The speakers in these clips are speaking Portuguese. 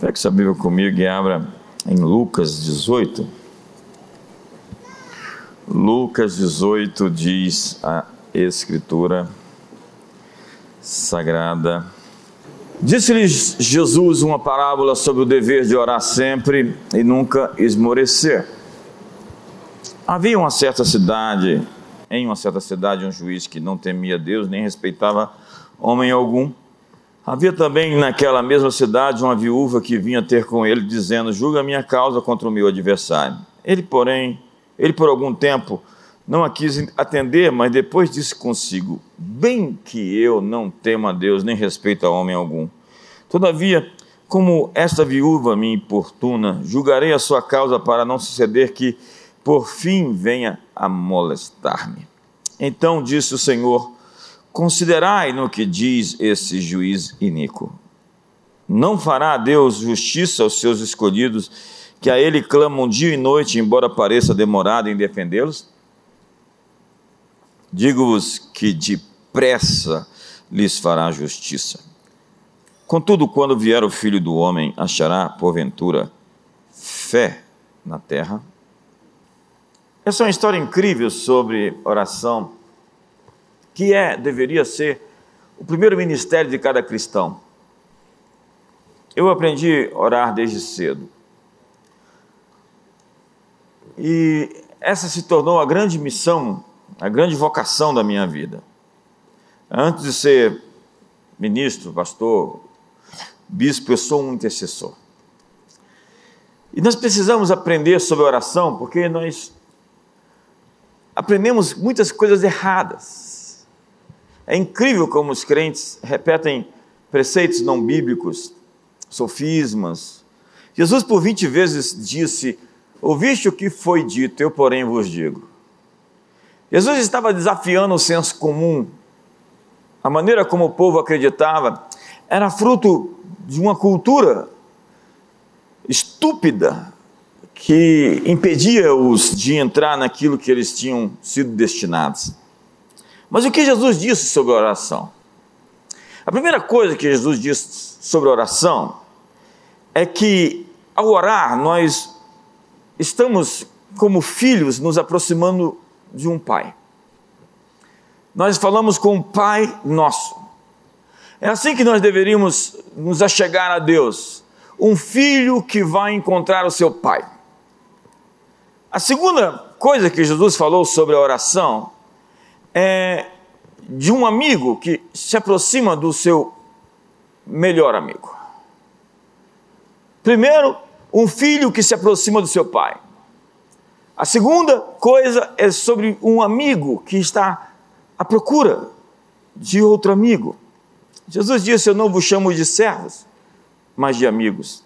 Pega essa Bíblia comigo e abra em Lucas 18. Lucas 18 diz a Escritura Sagrada. Disse-lhes Jesus uma parábola sobre o dever de orar sempre e nunca esmorecer. Havia uma certa cidade, em uma certa cidade, um juiz que não temia Deus nem respeitava homem algum. Havia também naquela mesma cidade uma viúva que vinha ter com ele, dizendo: Julga minha causa contra o meu adversário. Ele, porém, ele por algum tempo não a quis atender, mas depois disse consigo: Bem que eu não temo a Deus, nem respeito a homem algum. Todavia, como esta viúva me importuna, julgarei a sua causa para não suceder que por fim venha a molestar-me. Então disse o Senhor: Considerai no que diz esse juiz iníquo. Não fará Deus justiça aos seus escolhidos, que a ele clamam dia e noite, embora pareça demorado em defendê-los? Digo-vos que depressa lhes fará justiça. Contudo, quando vier o filho do homem, achará, porventura, fé na terra? Essa é uma história incrível sobre oração, que é, deveria ser, o primeiro ministério de cada cristão. Eu aprendi a orar desde cedo. E essa se tornou a grande missão, a grande vocação da minha vida. Antes de ser ministro, pastor, bispo, eu sou um intercessor. E nós precisamos aprender sobre oração, porque nós aprendemos muitas coisas erradas. É incrível como os crentes repetem preceitos não bíblicos, sofismas. Jesus, por 20 vezes, disse: Ouviste o que foi dito, eu, porém, vos digo. Jesus estava desafiando o senso comum. A maneira como o povo acreditava era fruto de uma cultura estúpida, que impedia-os de entrar naquilo que eles tinham sido destinados. Mas o que Jesus disse sobre a oração? A primeira coisa que Jesus disse sobre a oração é que ao orar nós estamos como filhos nos aproximando de um pai. Nós falamos com o Pai nosso. É assim que nós deveríamos nos achegar a Deus. Um filho que vai encontrar o seu pai. A segunda coisa que Jesus falou sobre a oração é de um amigo que se aproxima do seu melhor amigo. Primeiro, um filho que se aproxima do seu pai. A segunda coisa é sobre um amigo que está à procura de outro amigo. Jesus disse: Eu não vos chamo de servos, mas de amigos.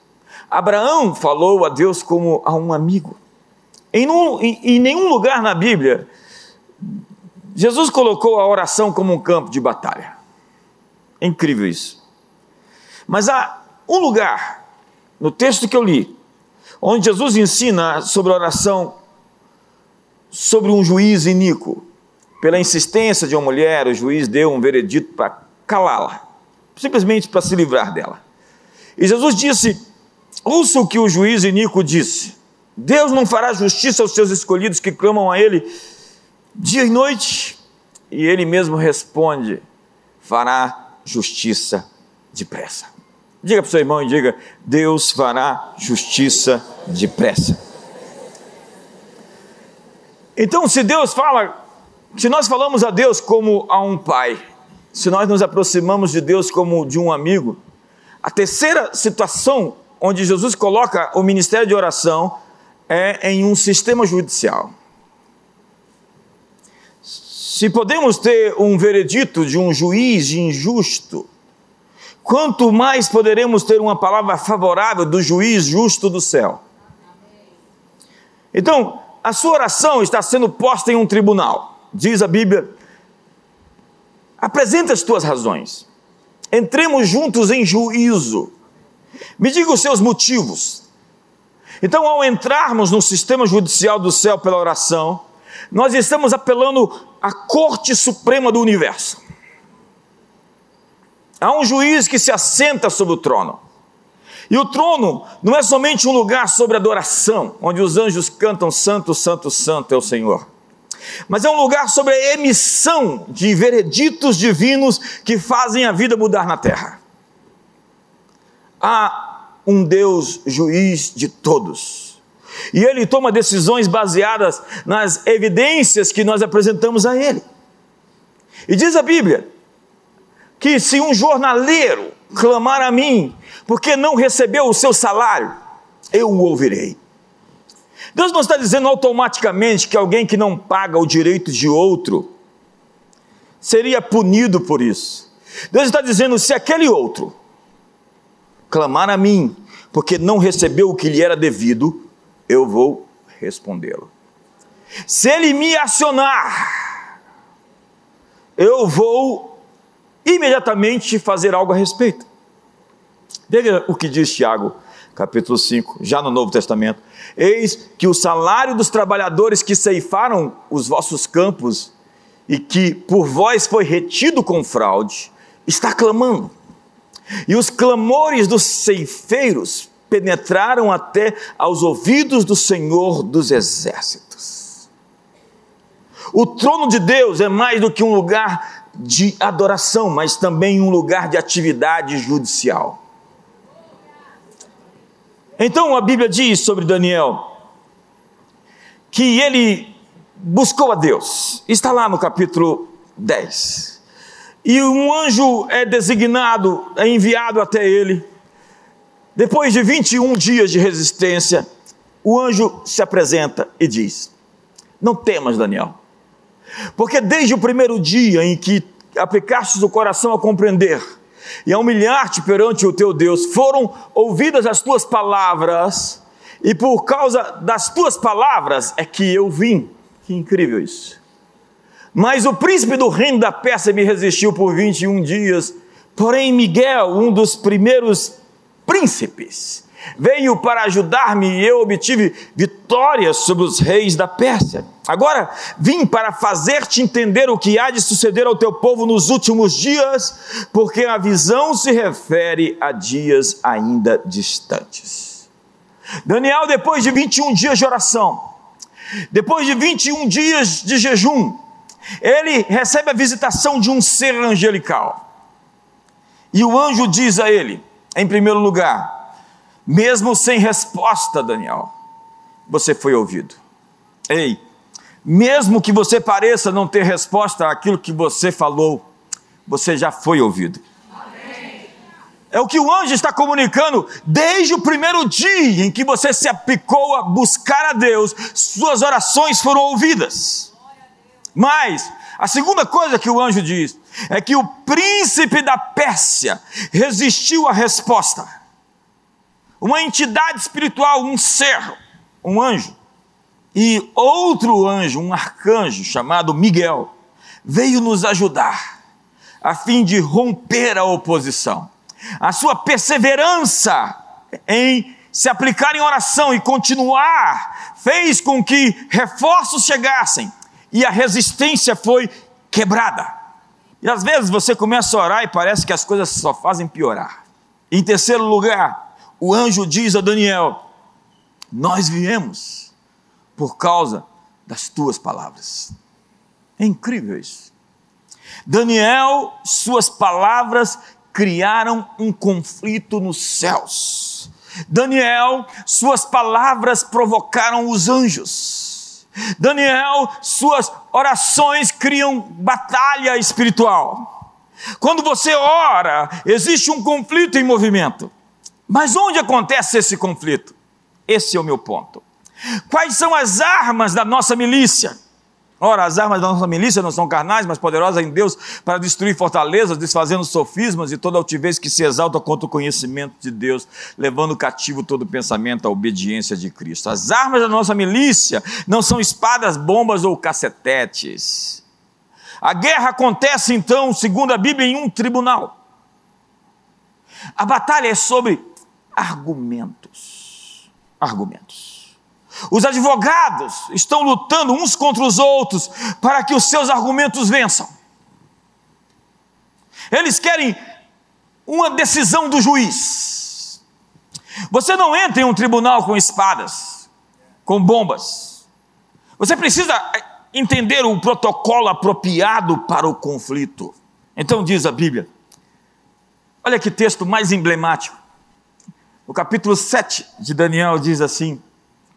Abraão falou a Deus como a um amigo. Em, um, em, em nenhum lugar na Bíblia, Jesus colocou a oração como um campo de batalha. É incrível isso. Mas há um lugar, no texto que eu li, onde Jesus ensina sobre a oração sobre um juiz iníquo. Pela insistência de uma mulher, o juiz deu um veredito para calá-la, simplesmente para se livrar dela. E Jesus disse: Ouça o que o juiz iníquo disse. Deus não fará justiça aos seus escolhidos que clamam a Ele dia e noite. E Ele mesmo responde: fará justiça depressa. Diga para o seu irmão e diga: Deus fará justiça depressa. Então, se Deus fala, se nós falamos a Deus como a um pai, se nós nos aproximamos de Deus como de um amigo, a terceira situação onde Jesus coloca o ministério de oração é em um sistema judicial. Se podemos ter um veredito de um juiz injusto, quanto mais poderemos ter uma palavra favorável do juiz justo do céu. Então, a sua oração está sendo posta em um tribunal. Diz a Bíblia: apresenta as tuas razões. Entremos juntos em juízo. Me diga os seus motivos. Então, ao entrarmos no sistema judicial do céu pela oração, nós estamos apelando à Corte Suprema do Universo. Há um juiz que se assenta sobre o trono. E o trono não é somente um lugar sobre adoração, onde os anjos cantam Santo, Santo, Santo é o Senhor. Mas é um lugar sobre a emissão de vereditos divinos que fazem a vida mudar na terra. Há um Deus juiz de todos. E ele toma decisões baseadas nas evidências que nós apresentamos a ele. E diz a Bíblia que se um jornaleiro clamar a mim, porque não recebeu o seu salário, eu o ouvirei. Deus não está dizendo automaticamente que alguém que não paga o direito de outro seria punido por isso. Deus está dizendo: se aquele outro clamar a mim, porque não recebeu o que lhe era devido, eu vou respondê-lo. Se ele me acionar, eu vou imediatamente fazer algo a respeito. Veja o que diz Tiago, capítulo 5, já no Novo Testamento. Eis que o salário dos trabalhadores que ceifaram os vossos campos e que por vós foi retido com fraude, está clamando. E os clamores dos ceifeiros penetraram até aos ouvidos do Senhor dos exércitos. O trono de Deus é mais do que um lugar de adoração, mas também um lugar de atividade judicial. Então a Bíblia diz sobre Daniel que ele buscou a Deus, está lá no capítulo 10. E um anjo é designado, é enviado até ele. Depois de 21 dias de resistência, o anjo se apresenta e diz: Não temas, Daniel porque desde o primeiro dia em que aplicaste o coração a compreender e a humilhar-te perante o teu Deus, foram ouvidas as tuas palavras, e por causa das tuas palavras é que eu vim. Que incrível isso. Mas o príncipe do reino da Pérsia me resistiu por 21 dias. Porém, Miguel, um dos primeiros príncipes, veio para ajudar-me e eu obtive vitórias sobre os reis da Pérsia. Agora vim para fazer-te entender o que há de suceder ao teu povo nos últimos dias, porque a visão se refere a dias ainda distantes. Daniel, depois de 21 dias de oração, depois de 21 dias de jejum, ele recebe a visitação de um ser angelical. E o anjo diz a ele, em primeiro lugar, mesmo sem resposta, Daniel, você foi ouvido. Ei, mesmo que você pareça não ter resposta àquilo que você falou, você já foi ouvido. É o que o anjo está comunicando desde o primeiro dia em que você se aplicou a buscar a Deus, suas orações foram ouvidas. Mas, a segunda coisa que o anjo diz é que o príncipe da Pérsia resistiu à resposta uma entidade espiritual, um ser, um anjo. E outro anjo, um arcanjo chamado Miguel, veio nos ajudar a fim de romper a oposição. A sua perseverança em se aplicar em oração e continuar fez com que reforços chegassem e a resistência foi quebrada. E às vezes você começa a orar e parece que as coisas só fazem piorar. Em terceiro lugar, o anjo diz a Daniel: Nós viemos por causa das tuas palavras. É incrível isso. Daniel, suas palavras criaram um conflito nos céus. Daniel, suas palavras provocaram os anjos. Daniel, suas orações criam batalha espiritual. Quando você ora, existe um conflito em movimento. Mas onde acontece esse conflito? Esse é o meu ponto. Quais são as armas da nossa milícia? Ora, as armas da nossa milícia não são carnais, mas poderosas em Deus para destruir fortalezas, desfazendo sofismas e toda altivez que se exalta contra o conhecimento de Deus, levando cativo todo pensamento à obediência de Cristo. As armas da nossa milícia não são espadas, bombas ou cacetetes. A guerra acontece então, segundo a Bíblia, em um tribunal. A batalha é sobre argumentos. Argumentos. Os advogados estão lutando uns contra os outros para que os seus argumentos vençam. Eles querem uma decisão do juiz. Você não entra em um tribunal com espadas, com bombas. Você precisa entender o protocolo apropriado para o conflito. Então diz a Bíblia. Olha que texto mais emblemático. O capítulo 7 de Daniel diz assim: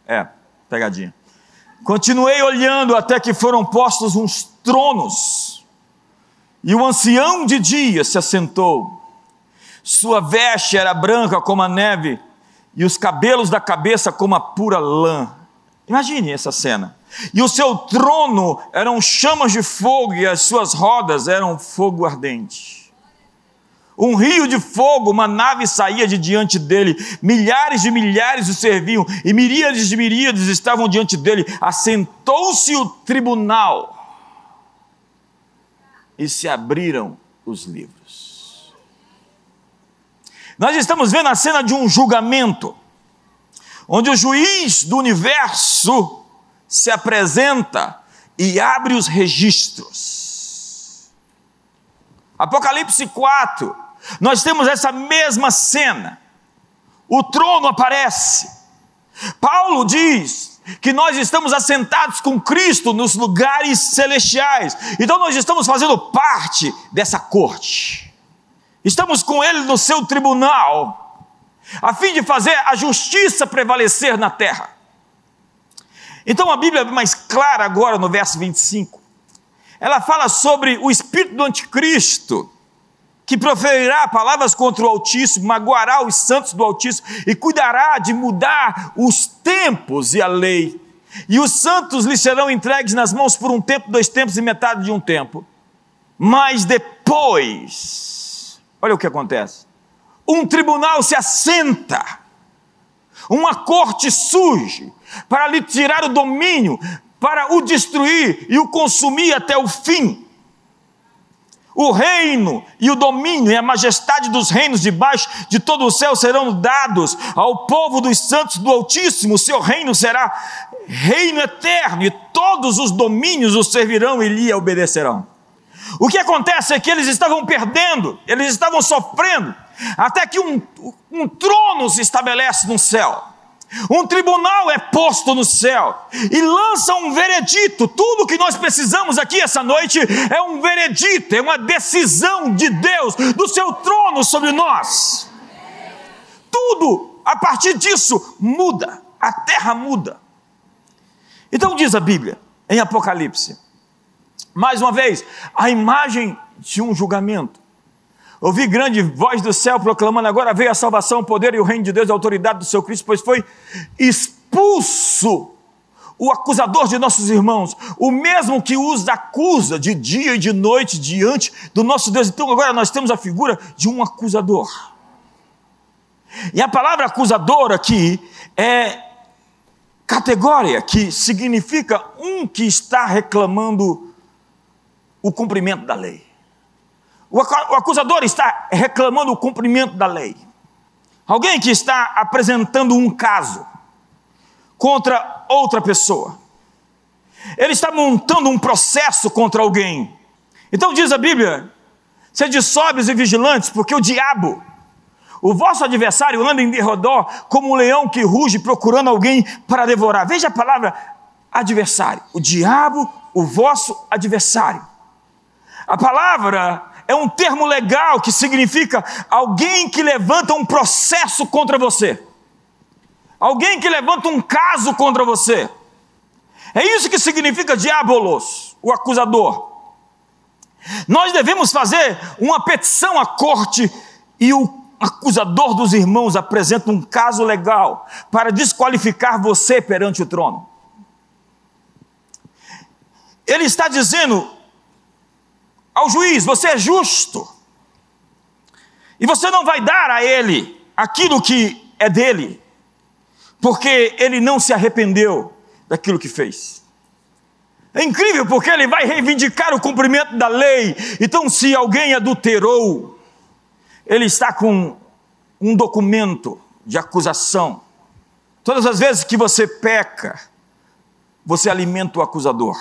é, pegadinha. Continuei olhando até que foram postos uns tronos, e o ancião de dia se assentou. Sua veste era branca como a neve, e os cabelos da cabeça como a pura lã. Imagine essa cena. E o seu trono eram chamas de fogo, e as suas rodas eram fogo ardente. Um rio de fogo, uma nave saía de diante dele, milhares de milhares o serviam, e miríades de miríades estavam diante dele. Assentou-se o tribunal, e se abriram os livros. Nós estamos vendo a cena de um julgamento, onde o juiz do universo se apresenta e abre os registros. Apocalipse 4 nós temos essa mesma cena. O trono aparece. Paulo diz que nós estamos assentados com Cristo nos lugares celestiais. Então nós estamos fazendo parte dessa corte. Estamos com ele no seu tribunal, a fim de fazer a justiça prevalecer na terra. Então a Bíblia é mais clara agora no verso 25. Ela fala sobre o espírito do anticristo que proferirá palavras contra o Altíssimo, magoará os santos do Altíssimo e cuidará de mudar os tempos e a lei. E os santos lhe serão entregues nas mãos por um tempo, dois tempos e metade de um tempo. Mas depois, olha o que acontece: um tribunal se assenta, uma corte surge para lhe tirar o domínio, para o destruir e o consumir até o fim o reino e o domínio e a majestade dos reinos debaixo de todo o céu serão dados ao povo dos santos do Altíssimo. O seu reino será reino eterno e todos os domínios o servirão e lhe obedecerão. O que acontece é que eles estavam perdendo, eles estavam sofrendo, até que um, um trono se estabelece no céu. Um tribunal é posto no céu e lança um veredito. Tudo que nós precisamos aqui essa noite é um veredito, é uma decisão de Deus do seu trono sobre nós. Tudo a partir disso muda, a terra muda. Então diz a Bíblia em Apocalipse, mais uma vez, a imagem de um julgamento. Ouvi grande voz do céu proclamando: agora veio a salvação, o poder e o reino de Deus, a autoridade do seu Cristo, pois foi expulso o acusador de nossos irmãos, o mesmo que os acusa de dia e de noite diante do nosso Deus. Então agora nós temos a figura de um acusador. E a palavra acusador aqui é categoria, que significa um que está reclamando o cumprimento da lei. O acusador está reclamando o cumprimento da lei. Alguém que está apresentando um caso contra outra pessoa. Ele está montando um processo contra alguém. Então diz a Bíblia: sede sóbrios e vigilantes, porque o diabo, o vosso adversário, anda em derredor como um leão que ruge procurando alguém para devorar. Veja a palavra adversário. O diabo, o vosso adversário. A palavra é um termo legal que significa alguém que levanta um processo contra você, alguém que levanta um caso contra você. É isso que significa diabolos, o acusador. Nós devemos fazer uma petição à corte e o acusador dos irmãos apresenta um caso legal para desqualificar você perante o trono. Ele está dizendo: ao juiz: você é justo. E você não vai dar a ele aquilo que é dele, porque ele não se arrependeu daquilo que fez. É incrível porque ele vai reivindicar o cumprimento da lei. Então, se alguém adulterou, ele está com um documento de acusação. Todas as vezes que você peca, você alimenta o acusador.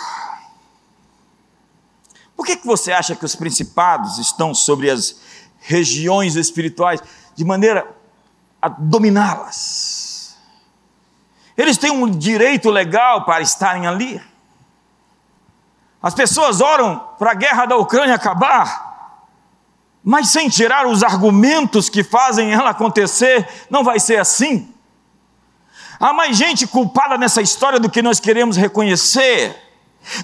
Por que, que você acha que os principados estão sobre as regiões espirituais de maneira a dominá-las. Eles têm um direito legal para estarem ali. As pessoas oram para a guerra da Ucrânia acabar, mas sem tirar os argumentos que fazem ela acontecer, não vai ser assim. Há mais gente culpada nessa história do que nós queremos reconhecer.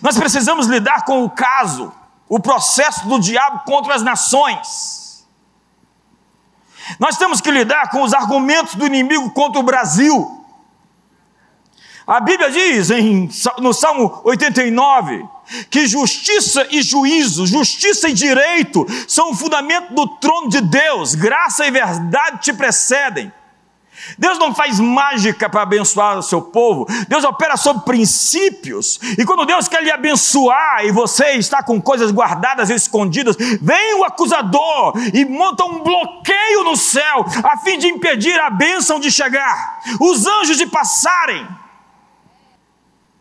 Nós precisamos lidar com o caso, o processo do diabo contra as nações. Nós temos que lidar com os argumentos do inimigo contra o Brasil. A Bíblia diz em, no Salmo 89 que justiça e juízo, justiça e direito são o fundamento do trono de Deus, graça e verdade te precedem. Deus não faz mágica para abençoar o seu povo, Deus opera sobre princípios, e quando Deus quer lhe abençoar e você está com coisas guardadas e escondidas, vem o acusador e monta um bloqueio no céu, a fim de impedir a bênção de chegar, os anjos de passarem.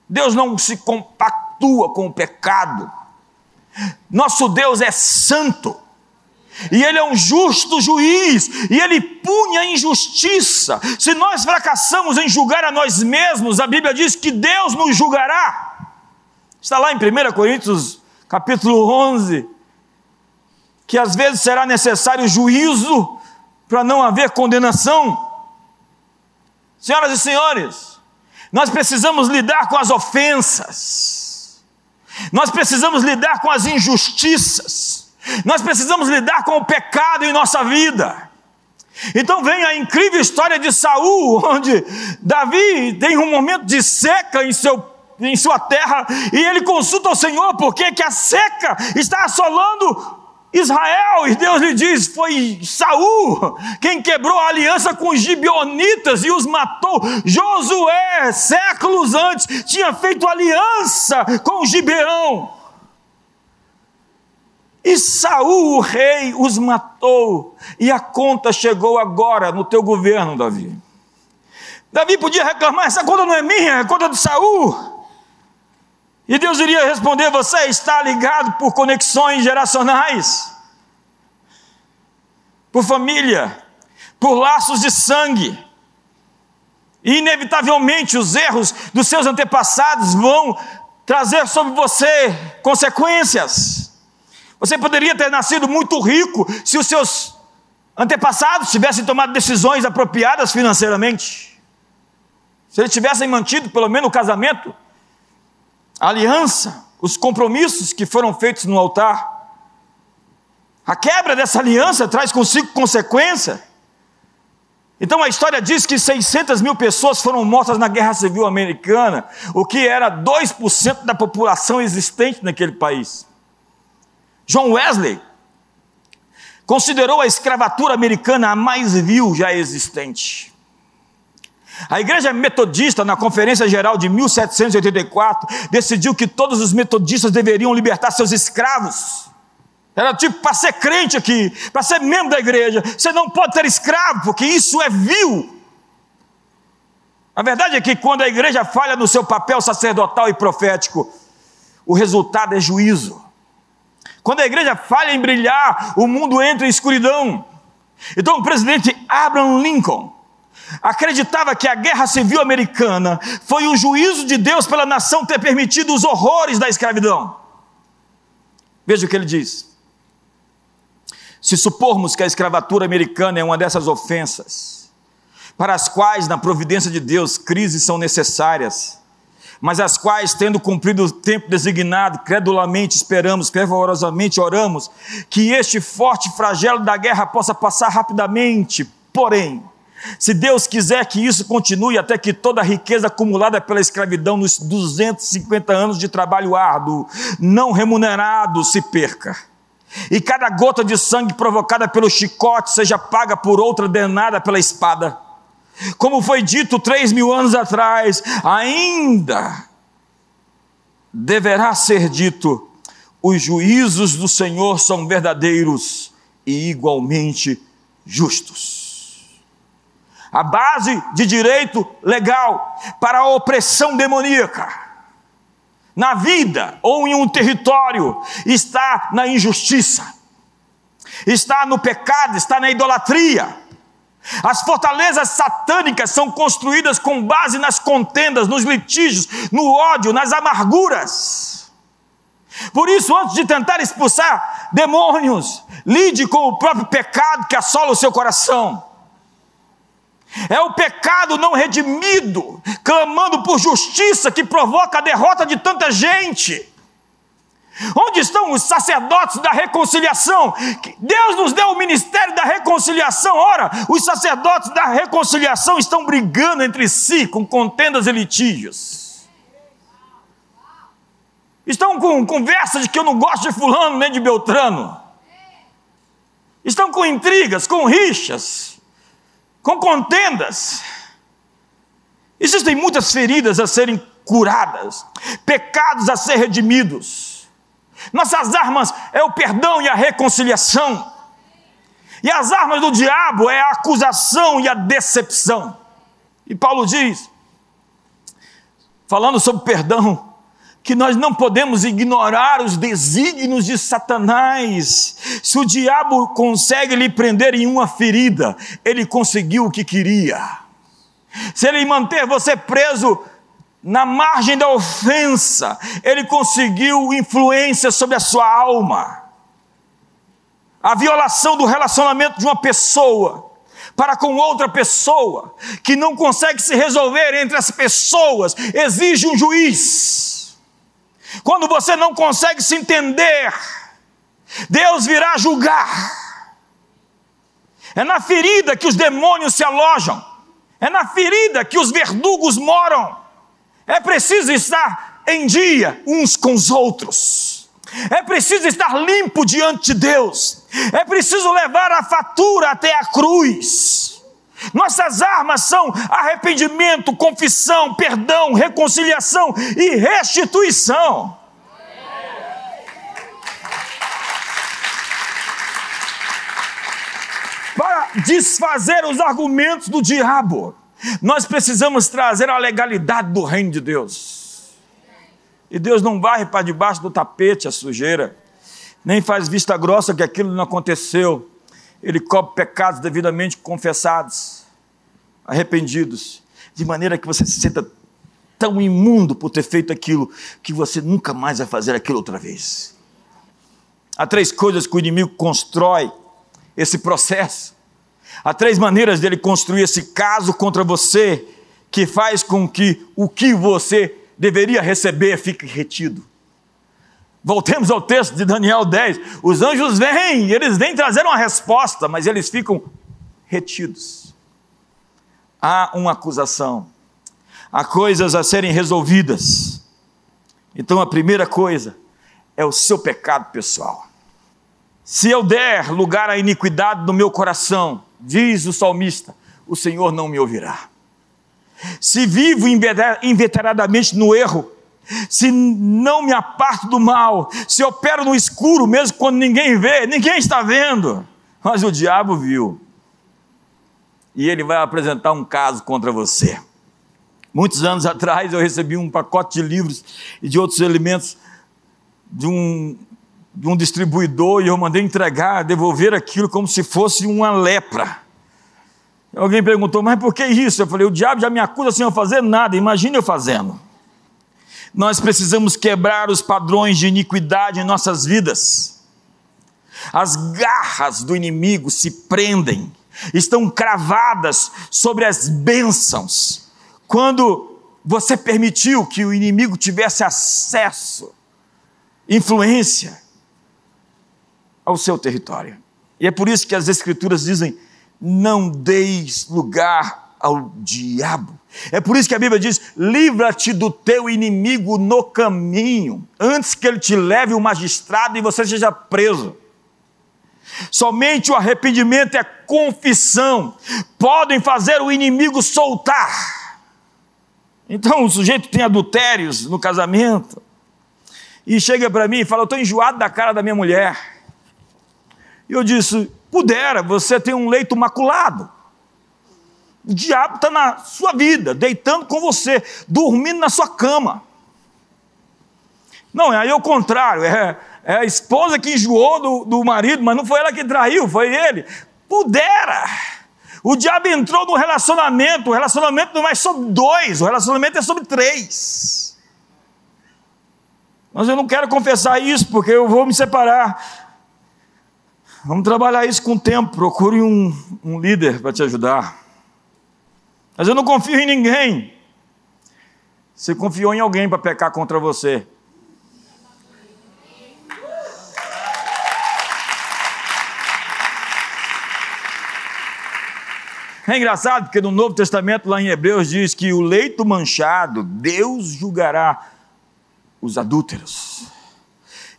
Deus não se compactua com o pecado, nosso Deus é santo e Ele é um justo juiz, e Ele punha a injustiça. Se nós fracassamos em julgar a nós mesmos, a Bíblia diz que Deus nos julgará. Está lá em 1 Coríntios, capítulo 11, que às vezes será necessário juízo para não haver condenação. Senhoras e senhores, nós precisamos lidar com as ofensas, nós precisamos lidar com as injustiças, nós precisamos lidar com o pecado em nossa vida. Então vem a incrível história de Saul, onde Davi tem um momento de seca em, seu, em sua terra, e ele consulta o Senhor porque que a seca está assolando Israel, e Deus lhe diz: foi Saul quem quebrou a aliança com os gibeonitas e os matou. Josué, séculos antes, tinha feito aliança com Gibeão. E Saul, o rei, os matou. E a conta chegou agora no teu governo, Davi. Davi podia reclamar: essa conta não é minha, é conta de Saul. E Deus iria responder: você está ligado por conexões geracionais, por família, por laços de sangue. E inevitavelmente os erros dos seus antepassados vão trazer sobre você consequências. Você poderia ter nascido muito rico se os seus antepassados tivessem tomado decisões apropriadas financeiramente. Se eles tivessem mantido pelo menos o casamento, a aliança, os compromissos que foram feitos no altar. A quebra dessa aliança traz consigo consequência. Então a história diz que 600 mil pessoas foram mortas na Guerra Civil Americana, o que era 2% da população existente naquele país. John Wesley considerou a escravatura americana a mais vil já existente. A igreja metodista, na Conferência Geral de 1784, decidiu que todos os metodistas deveriam libertar seus escravos. Era tipo, para ser crente aqui, para ser membro da igreja, você não pode ter escravo, porque isso é vil. A verdade é que quando a igreja falha no seu papel sacerdotal e profético, o resultado é juízo. Quando a igreja falha em brilhar, o mundo entra em escuridão. Então o presidente Abraham Lincoln acreditava que a guerra civil americana foi um juízo de Deus pela nação ter permitido os horrores da escravidão. Veja o que ele diz. Se supormos que a escravatura americana é uma dessas ofensas, para as quais, na providência de Deus, crises são necessárias, mas as quais, tendo cumprido o tempo designado, credulamente esperamos, fervorosamente oramos, que este forte flagelo da guerra possa passar rapidamente. Porém, se Deus quiser que isso continue até que toda a riqueza acumulada pela escravidão nos 250 anos de trabalho árduo, não remunerado, se perca, e cada gota de sangue provocada pelo chicote seja paga por outra denada pela espada, como foi dito três mil anos atrás, ainda deverá ser dito: os juízos do Senhor são verdadeiros e igualmente justos. A base de direito legal para a opressão demoníaca na vida ou em um território está na injustiça, está no pecado, está na idolatria As fortalezas satânicas são construídas com base nas contendas, nos litígios, no ódio, nas amarguras. Por isso, antes de tentar expulsar demônios, lide com o próprio pecado que assola o seu coração. É o pecado não redimido, clamando por justiça, que provoca a derrota de tanta gente. Onde estão os sacerdotes da reconciliação? Deus nos deu o ministério da reconciliação. Ora, os sacerdotes da reconciliação estão brigando entre si com contendas e litígios. Estão com conversa de que eu não gosto de fulano nem de Beltrano. Estão com intrigas, com rixas, com contendas. Existem muitas feridas a serem curadas, pecados a ser redimidos. Nossas armas é o perdão e a reconciliação. E as armas do diabo é a acusação e a decepção. E Paulo diz, falando sobre perdão, que nós não podemos ignorar os desígnios de Satanás. Se o diabo consegue lhe prender em uma ferida, ele conseguiu o que queria. Se ele manter você preso na margem da ofensa, ele conseguiu influência sobre a sua alma. A violação do relacionamento de uma pessoa para com outra pessoa, que não consegue se resolver entre as pessoas, exige um juiz. Quando você não consegue se entender, Deus virá julgar. É na ferida que os demônios se alojam, é na ferida que os verdugos moram. É preciso estar em dia uns com os outros. É preciso estar limpo diante de Deus. É preciso levar a fatura até a cruz. Nossas armas são arrependimento, confissão, perdão, reconciliação e restituição. Para desfazer os argumentos do diabo. Nós precisamos trazer a legalidade do reino de Deus. E Deus não varre para debaixo do tapete a sujeira, nem faz vista grossa que aquilo não aconteceu. Ele cobre pecados devidamente confessados, arrependidos, de maneira que você se sinta tão imundo por ter feito aquilo que você nunca mais vai fazer aquilo outra vez. Há três coisas que o inimigo constrói esse processo. Há três maneiras dele construir esse caso contra você que faz com que o que você deveria receber fique retido. Voltemos ao texto de Daniel 10. Os anjos vêm, eles vêm trazer uma resposta, mas eles ficam retidos. Há uma acusação, há coisas a serem resolvidas. Então a primeira coisa é o seu pecado pessoal. Se eu der lugar à iniquidade no meu coração, diz o salmista: o Senhor não me ouvirá. Se vivo inveteradamente no erro, se não me aparto do mal, se opero no escuro, mesmo quando ninguém vê, ninguém está vendo, mas o diabo viu. E ele vai apresentar um caso contra você. Muitos anos atrás eu recebi um pacote de livros e de outros elementos de um de um distribuidor e eu mandei entregar, devolver aquilo como se fosse uma lepra. Alguém perguntou, mas por que isso? Eu falei, o diabo já me acusa sem eu fazer nada, imagine eu fazendo. Nós precisamos quebrar os padrões de iniquidade em nossas vidas. As garras do inimigo se prendem, estão cravadas sobre as bênçãos. Quando você permitiu que o inimigo tivesse acesso, influência, ao seu território. E é por isso que as Escrituras dizem: não deis lugar ao diabo. É por isso que a Bíblia diz: livra-te do teu inimigo no caminho, antes que ele te leve o magistrado e você seja preso. Somente o arrependimento a confissão podem fazer o inimigo soltar. Então o sujeito tem adultérios no casamento e chega para mim e fala: Eu estou enjoado da cara da minha mulher. E eu disse: pudera, você tem um leito maculado. O diabo está na sua vida, deitando com você, dormindo na sua cama. Não, aí é o contrário, é, é a esposa que enjoou do, do marido, mas não foi ela que traiu, foi ele. Pudera! O diabo entrou no relacionamento, o relacionamento não é sobre dois, o relacionamento é sobre três. Mas eu não quero confessar isso, porque eu vou me separar. Vamos trabalhar isso com o tempo. Procure um, um líder para te ajudar. Mas eu não confio em ninguém. Você confiou em alguém para pecar contra você. É engraçado porque no Novo Testamento, lá em Hebreus, diz que o leito manchado, Deus julgará os adúlteros.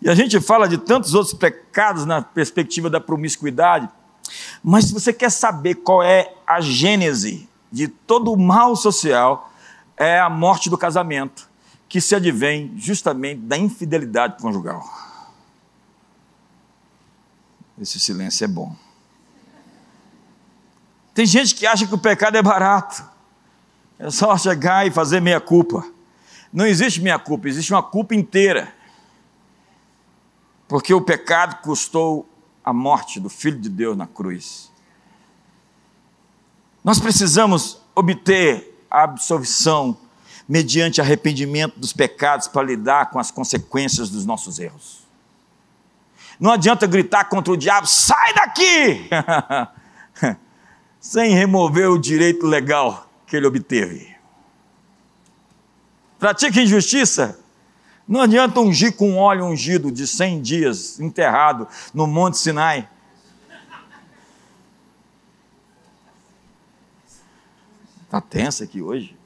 E a gente fala de tantos outros pecados na perspectiva da promiscuidade, mas se você quer saber qual é a gênese de todo o mal social, é a morte do casamento, que se advém justamente da infidelidade conjugal. Esse silêncio é bom. Tem gente que acha que o pecado é barato. É só chegar e fazer meia culpa. Não existe meia culpa, existe uma culpa inteira. Porque o pecado custou a morte do Filho de Deus na cruz. Nós precisamos obter a absolvição mediante arrependimento dos pecados para lidar com as consequências dos nossos erros. Não adianta gritar contra o diabo, sai daqui! Sem remover o direito legal que ele obteve. Pratica injustiça, não adianta ungir com óleo ungido de 100 dias, enterrado no Monte Sinai. Está tensa aqui hoje.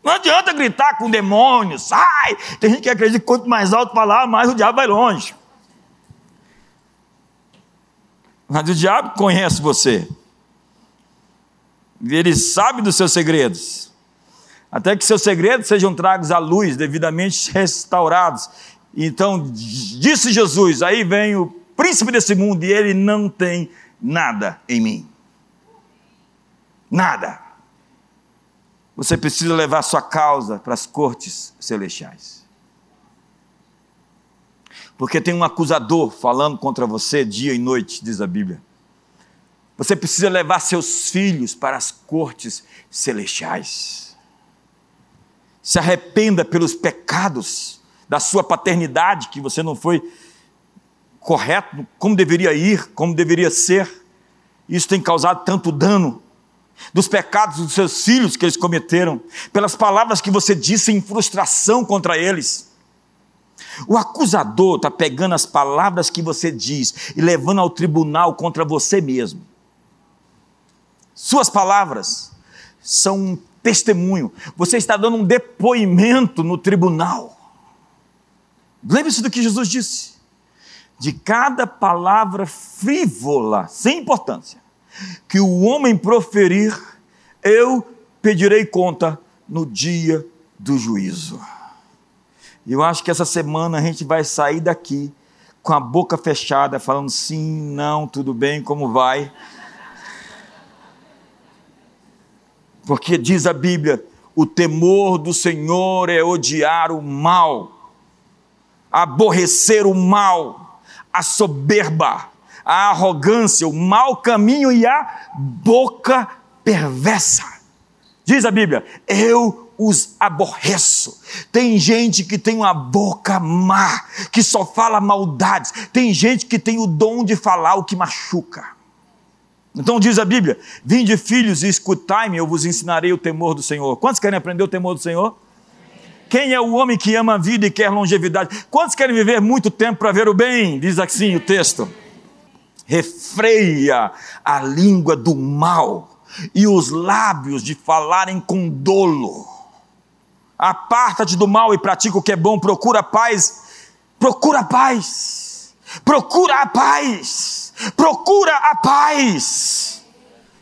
Não adianta gritar com demônios, sai! Tem gente que acredita que quanto mais alto falar, mais o diabo vai longe. Mas o diabo conhece você. Ele sabe dos seus segredos até que seus segredos sejam tragos à luz, devidamente restaurados. Então, disse Jesus: aí vem o príncipe desse mundo e ele não tem nada em mim. Nada. Você precisa levar sua causa para as cortes celestiais. Porque tem um acusador falando contra você dia e noite, diz a Bíblia. Você precisa levar seus filhos para as cortes celestiais se arrependa pelos pecados da sua paternidade, que você não foi correto, como deveria ir, como deveria ser. Isso tem causado tanto dano. Dos pecados dos seus filhos que eles cometeram, pelas palavras que você disse em frustração contra eles. O acusador está pegando as palavras que você diz e levando ao tribunal contra você mesmo. Suas palavras são um testemunho, você está dando um depoimento no tribunal. Lembre-se do que Jesus disse: de cada palavra frívola, sem importância, que o homem proferir, eu pedirei conta no dia do juízo. E eu acho que essa semana a gente vai sair daqui com a boca fechada, falando sim, não, tudo bem, como vai. Porque diz a Bíblia: o temor do Senhor é odiar o mal, aborrecer o mal, a soberba, a arrogância, o mau caminho e a boca perversa. Diz a Bíblia: eu os aborreço. Tem gente que tem uma boca má, que só fala maldades. Tem gente que tem o dom de falar o que machuca. Então diz a Bíblia: Vinde filhos e escutai-me, eu vos ensinarei o temor do Senhor. Quantos querem aprender o temor do Senhor? Quem é o homem que ama a vida e quer longevidade? Quantos querem viver muito tempo para ver o bem? Diz assim o texto. Refreia a língua do mal e os lábios de falarem com dolo. Aparta-te do mal e pratica o que é bom, procura paz. Procura a paz. Procura a paz procura a paz.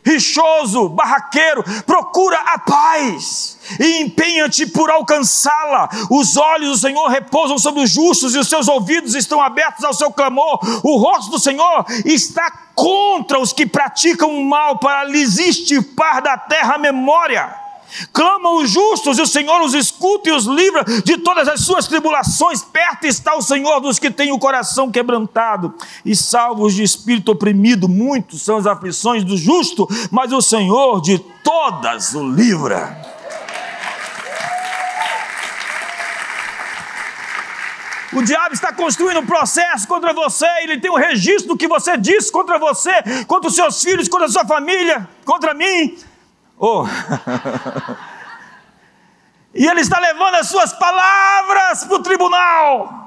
Rixoso, barraqueiro, procura a paz e empenha-te por alcançá-la. Os olhos do Senhor repousam sobre os justos e os seus ouvidos estão abertos ao seu clamor. O rosto do Senhor está contra os que praticam o mal para lhes extirpar da terra a memória. Clamam os justos e o Senhor os escuta e os livra de todas as suas tribulações. Perto está o Senhor dos que têm o coração quebrantado e salvos de espírito oprimido. Muitos são as aflições do justo, mas o Senhor de todas o livra. O diabo está construindo um processo contra você, ele tem um registro do que você disse contra você, contra os seus filhos, contra a sua família, contra mim. Oh. e ele está levando as suas palavras para o tribunal.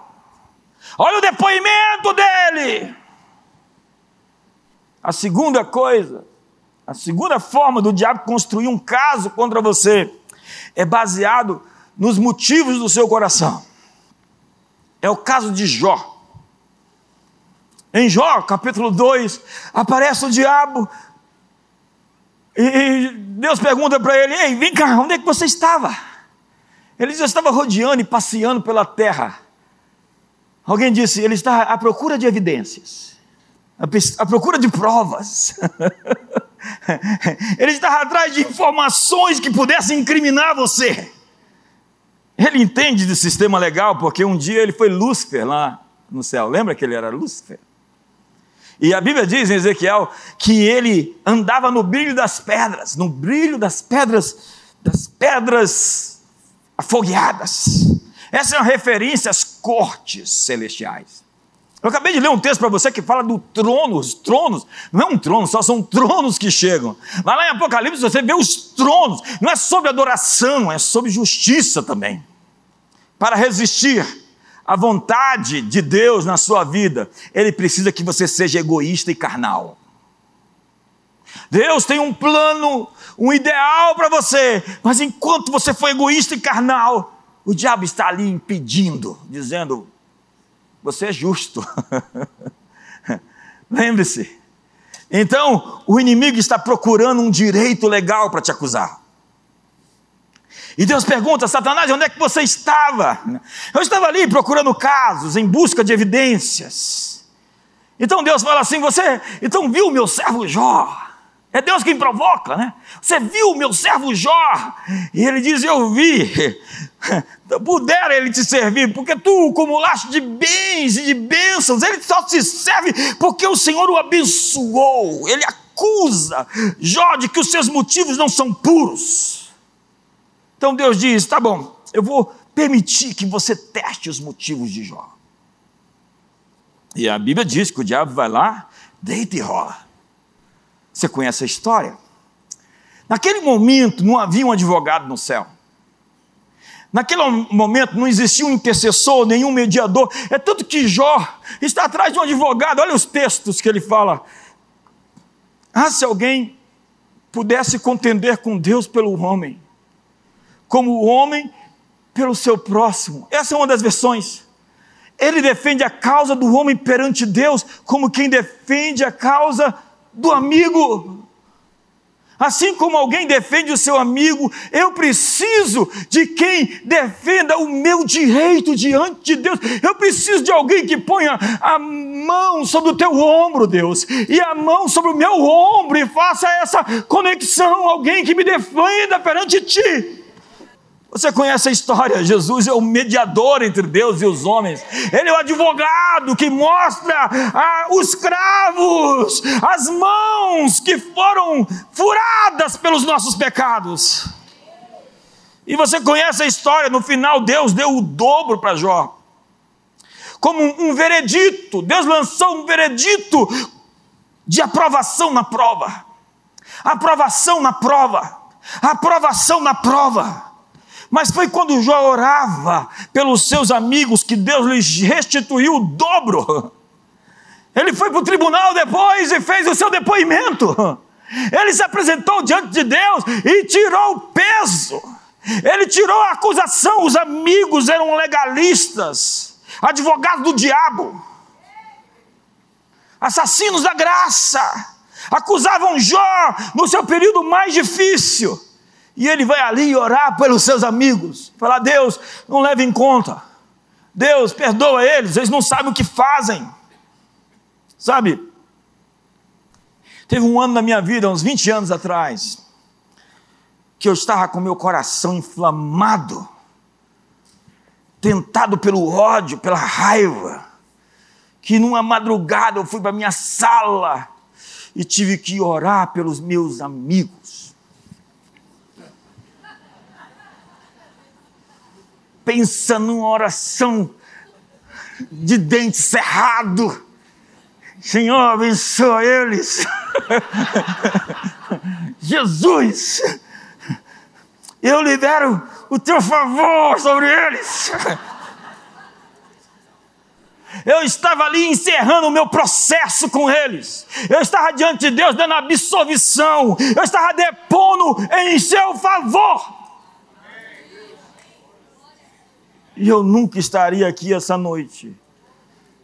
Olha o depoimento dele. A segunda coisa, a segunda forma do diabo construir um caso contra você é baseado nos motivos do seu coração. É o caso de Jó. Em Jó, capítulo 2, aparece o diabo e Deus pergunta para ele: Ei, vem cá, onde é que você estava? Ele diz: Eu estava rodeando e passeando pela terra. Alguém disse: Ele está à procura de evidências, à procura de provas. ele estava atrás de informações que pudessem incriminar você. Ele entende de sistema legal porque um dia ele foi Lúcifer lá no céu. Lembra que ele era Lúcifer? E a Bíblia diz em Ezequiel que ele andava no brilho das pedras, no brilho das pedras, das pedras afogueadas. Essa é uma referência às cortes celestiais. Eu acabei de ler um texto para você que fala do trono, os tronos, não é um trono, só são tronos que chegam. Lá, lá em Apocalipse você vê os tronos, não é sobre adoração, é sobre justiça também. Para resistir à vontade de Deus na sua vida, Ele precisa que você seja egoísta e carnal. Deus tem um plano, um ideal para você, mas enquanto você for egoísta e carnal, o diabo está ali impedindo, dizendo: você é justo. Lembre-se. Então, o inimigo está procurando um direito legal para te acusar. E Deus pergunta: Satanás, onde é que você estava? Eu estava ali procurando casos, em busca de evidências. Então Deus fala assim: Você então viu meu servo Jó? É Deus quem provoca, né? Você viu meu servo Jó? E ele diz: Eu vi. Pudera ele te servir, porque tu acumulaste de bens e de bênçãos. Ele só te serve porque o Senhor o abençoou. Ele acusa Jó de que os seus motivos não são puros. Então Deus diz: Tá bom, eu vou permitir que você teste os motivos de Jó. E a Bíblia diz que o diabo vai lá, deita e rola. Você conhece a história? Naquele momento não havia um advogado no céu. Naquele momento não existia um intercessor, nenhum mediador. É tanto que Jó está atrás de um advogado. Olha os textos que ele fala. Ah, se alguém pudesse contender com Deus pelo homem, como o homem pelo seu próximo. Essa é uma das versões. Ele defende a causa do homem perante Deus, como quem defende a causa do amigo. Assim como alguém defende o seu amigo, eu preciso de quem defenda o meu direito diante de Deus. Eu preciso de alguém que ponha a mão sobre o teu ombro, Deus, e a mão sobre o meu ombro e faça essa conexão. Alguém que me defenda perante ti. Você conhece a história? Jesus é o mediador entre Deus e os homens. Ele é o advogado que mostra ah, os cravos, as mãos que foram furadas pelos nossos pecados. E você conhece a história? No final, Deus deu o dobro para Jó. Como um veredito, Deus lançou um veredito de aprovação na prova. Aprovação na prova. Aprovação na prova. Mas foi quando Jó orava pelos seus amigos que Deus lhes restituiu o dobro. Ele foi para o tribunal depois e fez o seu depoimento. Ele se apresentou diante de Deus e tirou o peso. Ele tirou a acusação. Os amigos eram legalistas, advogados do diabo, assassinos da graça. Acusavam Jó no seu período mais difícil. E ele vai ali orar pelos seus amigos, falar: Deus, não leve em conta. Deus, perdoa eles, eles não sabem o que fazem. Sabe? Teve um ano na minha vida, uns 20 anos atrás, que eu estava com meu coração inflamado, tentado pelo ódio, pela raiva, que numa madrugada eu fui para minha sala e tive que orar pelos meus amigos. Pensa numa oração de dente cerrado. Senhor, abençoa eles. Jesus, eu libero o teu favor sobre eles. Eu estava ali encerrando o meu processo com eles. Eu estava diante de Deus dando absolvição. Eu estava depondo em seu favor. E eu nunca estaria aqui essa noite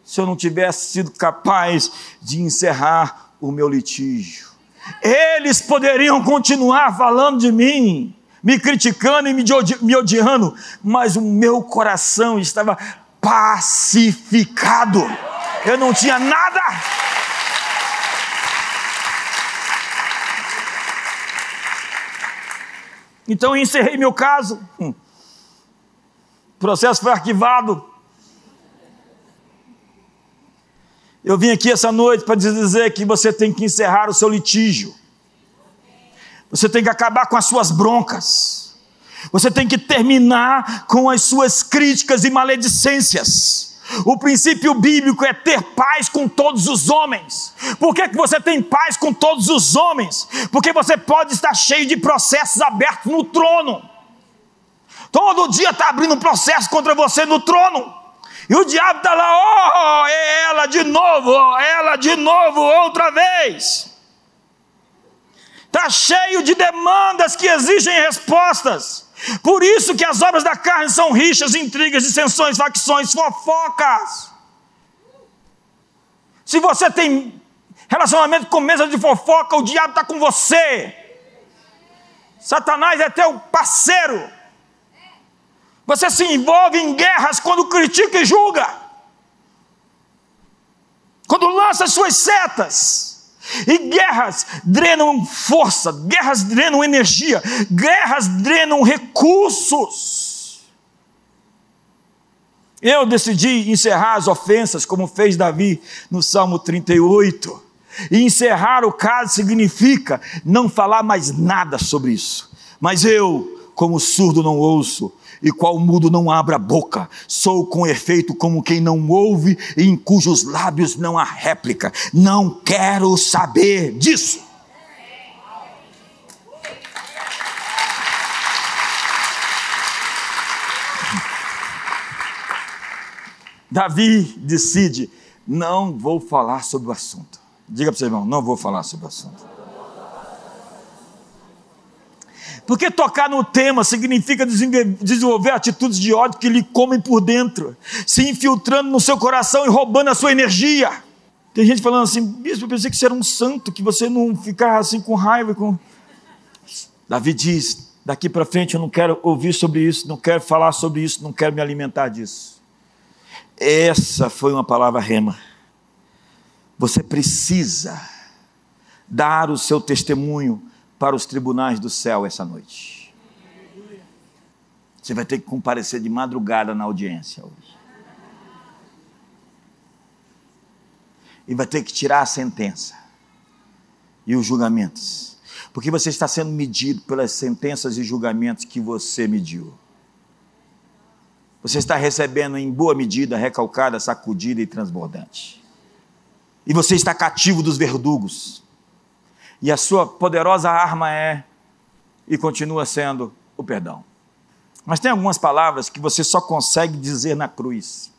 se eu não tivesse sido capaz de encerrar o meu litígio. Eles poderiam continuar falando de mim, me criticando e me, odi me odiando, mas o meu coração estava pacificado. Eu não tinha nada. Então eu encerrei meu caso. Hum. Processo foi arquivado. Eu vim aqui essa noite para dizer que você tem que encerrar o seu litígio. Você tem que acabar com as suas broncas. Você tem que terminar com as suas críticas e maledicências. O princípio bíblico é ter paz com todos os homens. Por que, que você tem paz com todos os homens? Porque você pode estar cheio de processos abertos no trono. Todo dia está abrindo um processo contra você no trono. E o diabo está lá, oh, é ela de novo, oh, ela de novo, outra vez. Está cheio de demandas que exigem respostas. Por isso que as obras da carne são rixas, intrigas, dissensões, facções, fofocas. Se você tem relacionamento com mesa de fofoca, o diabo está com você. Satanás é teu parceiro. Você se envolve em guerras quando critica e julga. Quando lança suas setas. E guerras drenam força, guerras drenam energia, guerras drenam recursos. Eu decidi encerrar as ofensas, como fez Davi no Salmo 38. E encerrar o caso significa não falar mais nada sobre isso. Mas eu, como surdo, não ouço, e qual mudo não abra a boca. Sou com efeito como quem não ouve e em cujos lábios não há réplica. Não quero saber disso. Davi decide: não vou falar sobre o assunto. Diga para o seu irmão: não vou falar sobre o assunto. Porque tocar no tema significa desenvolver atitudes de ódio que lhe comem por dentro, se infiltrando no seu coração e roubando a sua energia. Tem gente falando assim, bispo, eu pensei que você era um santo, que você não ficava assim com raiva. Com... Davi diz: daqui para frente eu não quero ouvir sobre isso, não quero falar sobre isso, não quero me alimentar disso. Essa foi uma palavra rema. Você precisa dar o seu testemunho para os tribunais do céu essa noite. Você vai ter que comparecer de madrugada na audiência hoje. E vai ter que tirar a sentença e os julgamentos. Porque você está sendo medido pelas sentenças e julgamentos que você mediu. Você está recebendo em boa medida, recalcada, sacudida e transbordante. E você está cativo dos verdugos e a sua poderosa arma é e continua sendo o perdão. Mas tem algumas palavras que você só consegue dizer na cruz.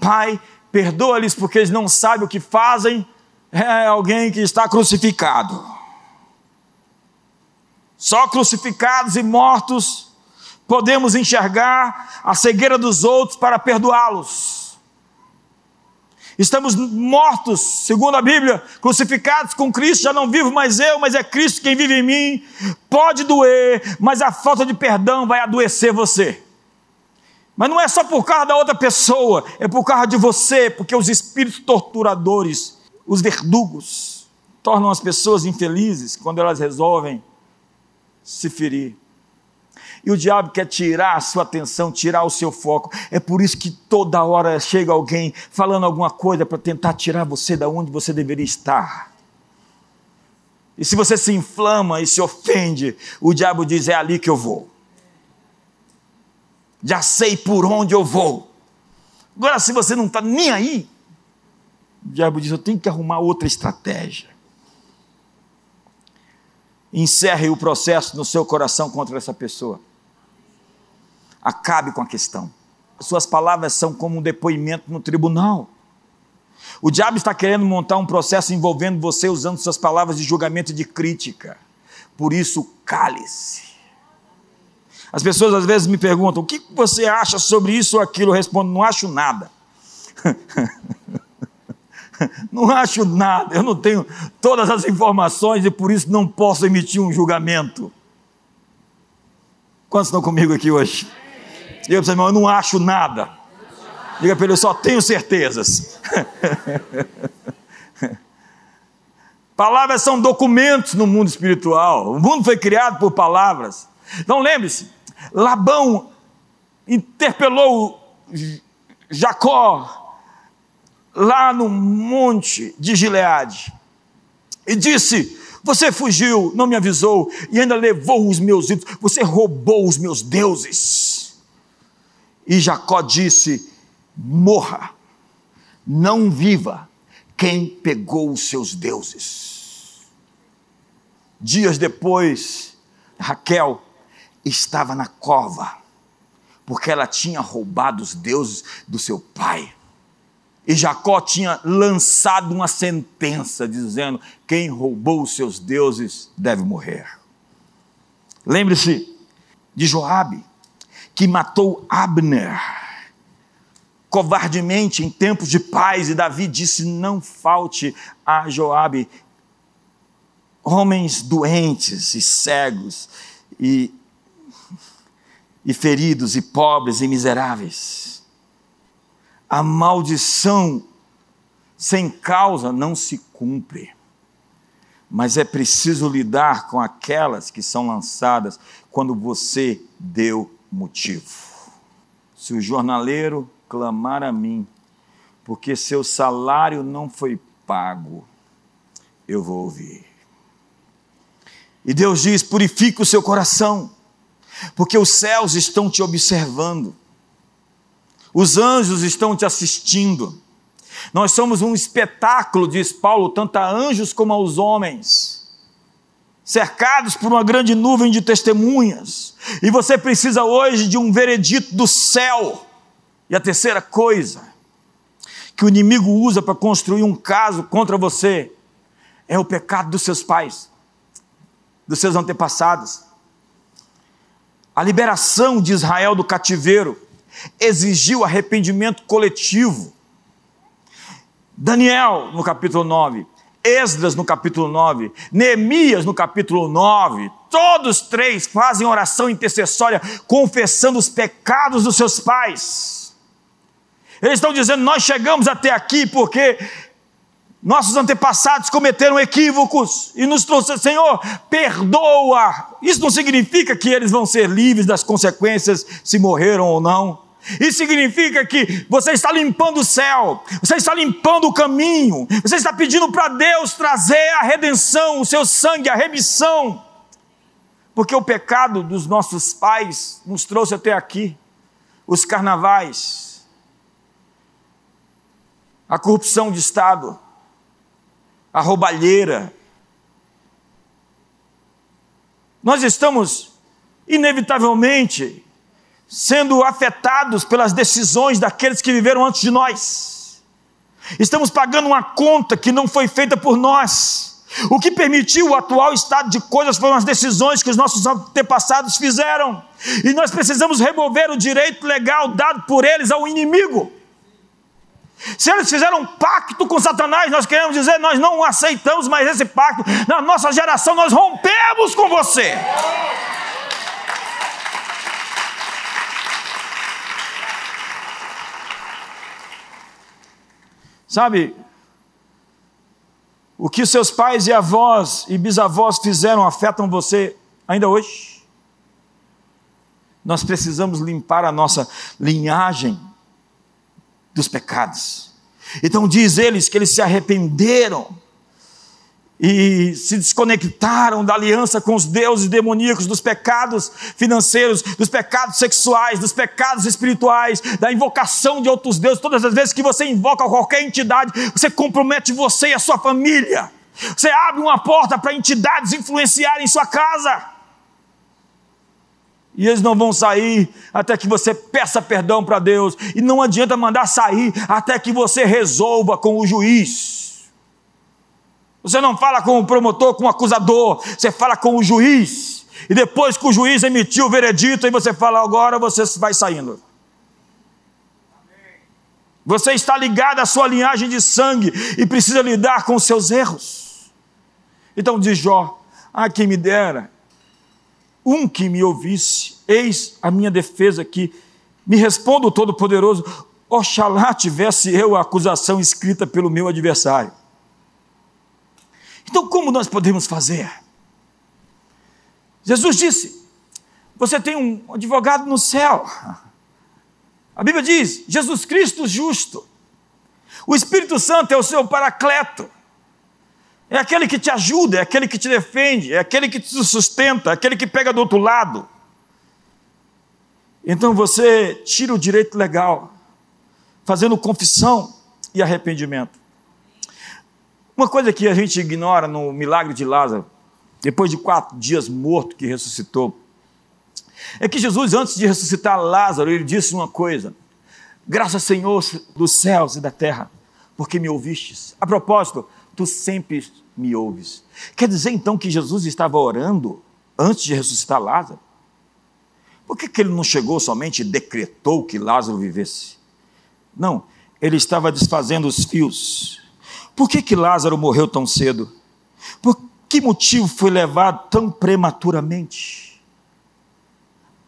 Pai, perdoa-lhes porque eles não sabem o que fazem. É alguém que está crucificado. Só crucificados e mortos podemos enxergar a cegueira dos outros para perdoá-los. Estamos mortos, segundo a Bíblia, crucificados com Cristo, já não vivo mais eu, mas é Cristo quem vive em mim. Pode doer, mas a falta de perdão vai adoecer você. Mas não é só por causa da outra pessoa, é por causa de você, porque os espíritos torturadores, os verdugos, tornam as pessoas infelizes quando elas resolvem se ferir. E o diabo quer tirar a sua atenção, tirar o seu foco. É por isso que toda hora chega alguém falando alguma coisa para tentar tirar você da onde você deveria estar. E se você se inflama e se ofende, o diabo diz: é ali que eu vou. Já sei por onde eu vou. Agora, se você não está nem aí, o diabo diz: eu tenho que arrumar outra estratégia. Encerre o processo no seu coração contra essa pessoa. Acabe com a questão. Suas palavras são como um depoimento no tribunal. O diabo está querendo montar um processo envolvendo você usando suas palavras de julgamento e de crítica. Por isso, cale-se. As pessoas às vezes me perguntam: o que você acha sobre isso ou aquilo? Eu respondo: não acho nada. não acho nada, eu não tenho todas as informações e por isso não posso emitir um julgamento. Quantos estão comigo aqui hoje? Diga para o irmão, eu não acho nada. Diga para ele, eu só tenho certezas. palavras são documentos no mundo espiritual. O mundo foi criado por palavras. Então lembre-se, Labão interpelou Jacó lá no monte de Gileade e disse: Você fugiu, não me avisou e ainda levou os meus ídolos, você roubou os meus deuses. E Jacó disse: Morra, não viva quem pegou os seus deuses. Dias depois, Raquel estava na cova, porque ela tinha roubado os deuses do seu pai. E Jacó tinha lançado uma sentença dizendo: quem roubou os seus deuses deve morrer. Lembre-se de Joabe, que matou Abner covardemente em tempos de paz, e Davi disse: Não falte a Joabe homens doentes e cegos e, e feridos e pobres e miseráveis. A maldição sem causa não se cumpre, mas é preciso lidar com aquelas que são lançadas quando você deu motivo. Se o jornaleiro clamar a mim, porque seu salário não foi pago, eu vou ouvir. E Deus diz: purifique o seu coração, porque os céus estão te observando, os anjos estão te assistindo. Nós somos um espetáculo, diz Paulo, tanto a anjos como aos homens cercados por uma grande nuvem de testemunhas, e você precisa hoje de um veredito do céu. E a terceira coisa que o inimigo usa para construir um caso contra você é o pecado dos seus pais, dos seus antepassados. A liberação de Israel do cativeiro exigiu arrependimento coletivo. Daniel, no capítulo 9, Esdras no capítulo 9, Neemias no capítulo 9, todos três fazem oração intercessória confessando os pecados dos seus pais. Eles estão dizendo: Nós chegamos até aqui porque nossos antepassados cometeram equívocos e nos trouxeram, Senhor, perdoa. Isso não significa que eles vão ser livres das consequências se morreram ou não. Isso significa que você está limpando o céu, você está limpando o caminho, você está pedindo para Deus trazer a redenção, o seu sangue, a remissão. Porque o pecado dos nossos pais nos trouxe até aqui. Os carnavais, a corrupção de Estado, a roubalheira. Nós estamos, inevitavelmente, sendo afetados pelas decisões daqueles que viveram antes de nós. Estamos pagando uma conta que não foi feita por nós. O que permitiu o atual estado de coisas foram as decisões que os nossos antepassados fizeram. E nós precisamos remover o direito legal dado por eles ao inimigo. Se eles fizeram um pacto com Satanás, nós queremos dizer, nós não aceitamos mais esse pacto. Na nossa geração, nós rompemos com você. Sabe, o que seus pais e avós e bisavós fizeram afetam você ainda hoje. Nós precisamos limpar a nossa linhagem dos pecados. Então diz eles que eles se arrependeram e se desconectaram da aliança com os deuses demoníacos, dos pecados financeiros, dos pecados sexuais, dos pecados espirituais, da invocação de outros deuses. Todas as vezes que você invoca qualquer entidade, você compromete você e a sua família. Você abre uma porta para entidades influenciarem sua casa. E eles não vão sair até que você peça perdão para Deus. E não adianta mandar sair até que você resolva com o juiz. Você não fala com o promotor, com o acusador, você fala com o juiz. E depois que o juiz emitiu o veredito, aí você fala: agora você vai saindo. Você está ligado à sua linhagem de sangue e precisa lidar com os seus erros. Então diz Jó: ah, quem me dera um que me ouvisse, eis a minha defesa aqui. Me responda o Todo-Poderoso: Oxalá tivesse eu a acusação escrita pelo meu adversário. Então, como nós podemos fazer? Jesus disse: Você tem um advogado no céu. A Bíblia diz: Jesus Cristo justo. O Espírito Santo é o seu paracleto é aquele que te ajuda, é aquele que te defende, é aquele que te sustenta, é aquele que pega do outro lado. Então você tira o direito legal, fazendo confissão e arrependimento. Uma coisa que a gente ignora no milagre de Lázaro, depois de quatro dias morto que ressuscitou, é que Jesus, antes de ressuscitar Lázaro, ele disse uma coisa: Graças, Senhor, dos céus e da terra, porque me ouvistes. A propósito, tu sempre me ouves. Quer dizer então que Jesus estava orando antes de ressuscitar Lázaro? Por que, que ele não chegou somente e decretou que Lázaro vivesse? Não, ele estava desfazendo os fios. Por que, que Lázaro morreu tão cedo? Por que motivo foi levado tão prematuramente?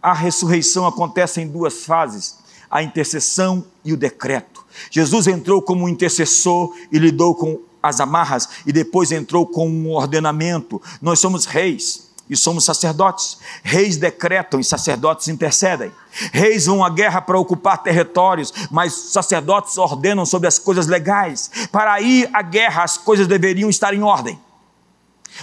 A ressurreição acontece em duas fases: a intercessão e o decreto. Jesus entrou como intercessor e lidou com as amarras e depois entrou com um ordenamento. Nós somos reis e somos sacerdotes. Reis decretam e sacerdotes intercedem. Reis vão à guerra para ocupar territórios, mas sacerdotes ordenam sobre as coisas legais. Para ir à guerra, as coisas deveriam estar em ordem.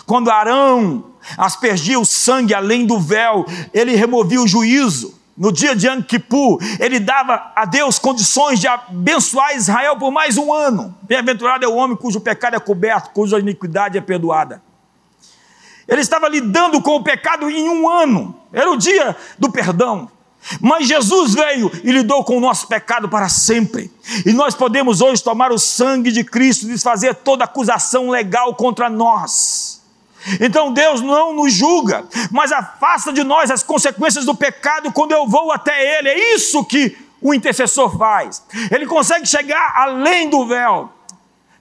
Quando Arão aspergia o sangue além do véu, ele removia o juízo no dia de Kippur, ele dava a Deus condições de abençoar Israel por mais um ano. Bem-aventurado é o homem cujo pecado é coberto, cuja iniquidade é perdoada. Ele estava lidando com o pecado em um ano, era o dia do perdão. Mas Jesus veio e lidou com o nosso pecado para sempre. E nós podemos hoje tomar o sangue de Cristo e desfazer toda acusação legal contra nós. Então Deus não nos julga, mas afasta de nós as consequências do pecado quando eu vou até Ele. É isso que o intercessor faz. Ele consegue chegar além do véu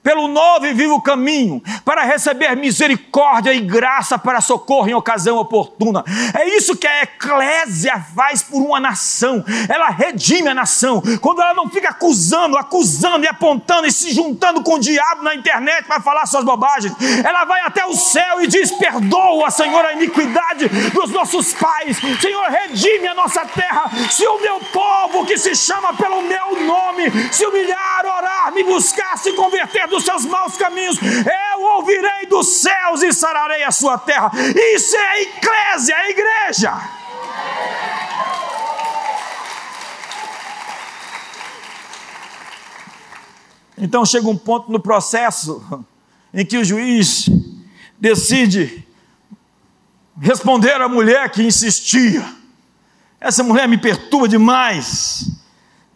pelo novo e vivo caminho, para receber misericórdia e graça para socorro em ocasião oportuna. É isso que a eclésia faz por uma nação. Ela redime a nação. Quando ela não fica acusando, acusando e apontando e se juntando com o diabo na internet para falar suas bobagens, ela vai até o céu e diz: Perdoa, Senhor, a iniquidade dos nossos pais. Senhor, redime a nossa terra. Se o meu povo que se chama pelo meu nome se humilhar, orar, me buscar, se converter dos seus maus caminhos, eu ouvirei dos céus e sararei a sua terra. Isso é a eclésia, é a igreja. Então chega um ponto no processo em que o juiz decide responder à mulher que insistia. Essa mulher me perturba demais.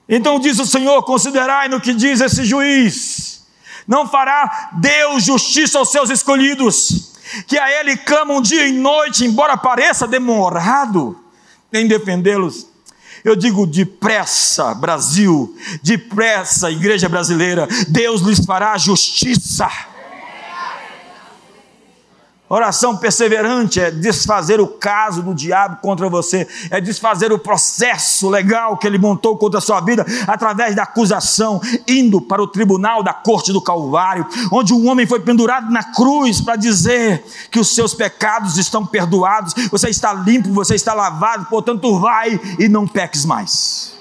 Então diz o Senhor: considerai no que diz esse juiz não fará Deus justiça aos seus escolhidos, que a Ele clamam dia e noite, embora pareça demorado em defendê-los. Eu digo depressa, Brasil, depressa, igreja brasileira, Deus lhes fará justiça. Oração perseverante é desfazer o caso do diabo contra você, é desfazer o processo legal que ele montou contra a sua vida através da acusação, indo para o tribunal da corte do Calvário, onde um homem foi pendurado na cruz para dizer que os seus pecados estão perdoados, você está limpo, você está lavado, portanto, vai e não peques mais.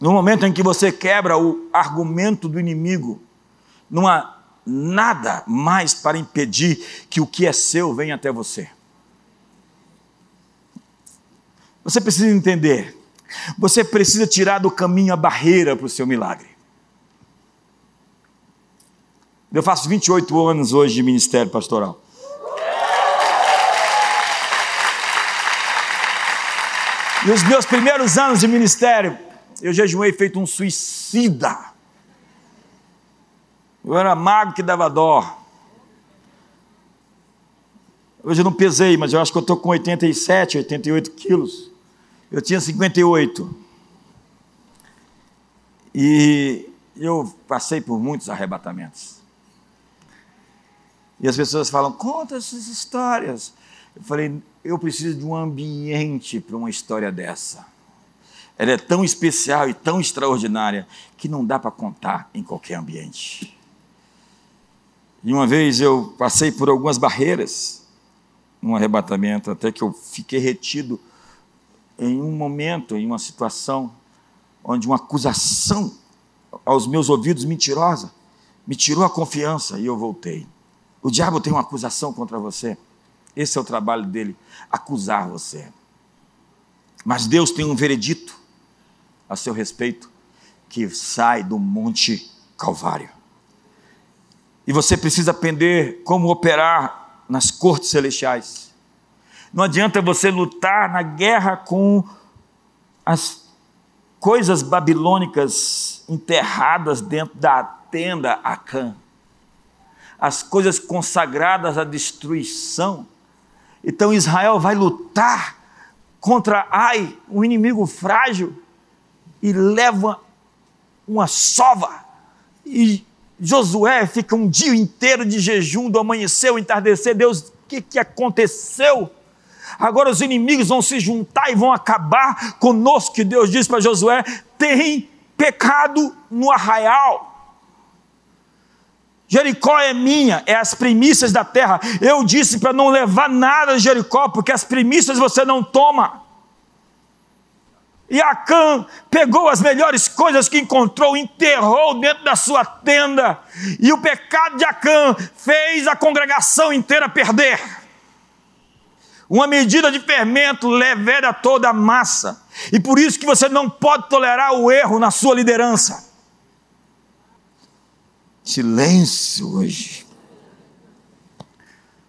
No momento em que você quebra o argumento do inimigo, numa nada mais para impedir que o que é seu venha até você. Você precisa entender, você precisa tirar do caminho a barreira para o seu milagre. Eu faço 28 anos hoje de ministério pastoral. E os meus primeiros anos de ministério, eu jejuei feito um suicida. Eu era magro que dava dó. Hoje eu não pesei, mas eu acho que eu estou com 87, 88 quilos. Eu tinha 58. E eu passei por muitos arrebatamentos. E as pessoas falam, conta essas histórias. Eu falei, eu preciso de um ambiente para uma história dessa. Ela é tão especial e tão extraordinária que não dá para contar em qualquer ambiente. E uma vez eu passei por algumas barreiras, num arrebatamento, até que eu fiquei retido em um momento, em uma situação, onde uma acusação aos meus ouvidos mentirosa me tirou a confiança e eu voltei. O diabo tem uma acusação contra você. Esse é o trabalho dele, acusar você. Mas Deus tem um veredito a seu respeito que sai do Monte Calvário. E você precisa aprender como operar nas cortes celestiais. Não adianta você lutar na guerra com as coisas babilônicas enterradas dentro da tenda Acã. As coisas consagradas à destruição. Então Israel vai lutar contra Ai, um inimigo frágil, e leva uma sova e Josué fica um dia inteiro de jejum, do amanhecer ao entardecer. Deus, o que, que aconteceu? Agora os inimigos vão se juntar e vão acabar conosco, que Deus disse para Josué: tem pecado no arraial. Jericó é minha, é as primícias da terra. Eu disse para não levar nada de Jericó, porque as primícias você não toma. E Acã pegou as melhores coisas que encontrou, enterrou dentro da sua tenda. E o pecado de Acã fez a congregação inteira perder. Uma medida de fermento levera toda a massa. E por isso que você não pode tolerar o erro na sua liderança. Silêncio hoje.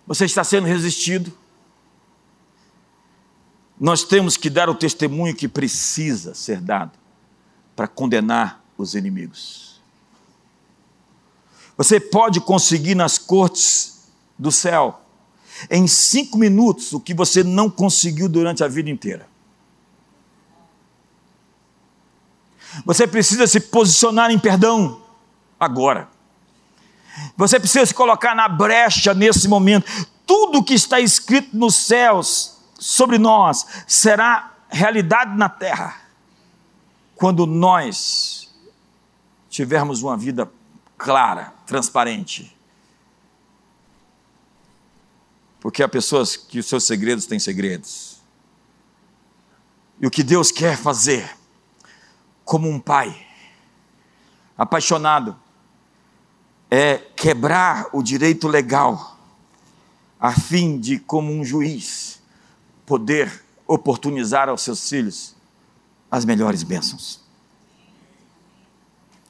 Você está sendo resistido nós temos que dar o testemunho que precisa ser dado para condenar os inimigos. Você pode conseguir nas cortes do céu, em cinco minutos, o que você não conseguiu durante a vida inteira. Você precisa se posicionar em perdão agora. Você precisa se colocar na brecha nesse momento. Tudo que está escrito nos céus sobre nós será realidade na terra quando nós tivermos uma vida clara, transparente. Porque há pessoas que os seus segredos têm segredos. E o que Deus quer fazer, como um pai apaixonado, é quebrar o direito legal, a fim de, como um juiz, poder oportunizar aos seus filhos as melhores bênçãos.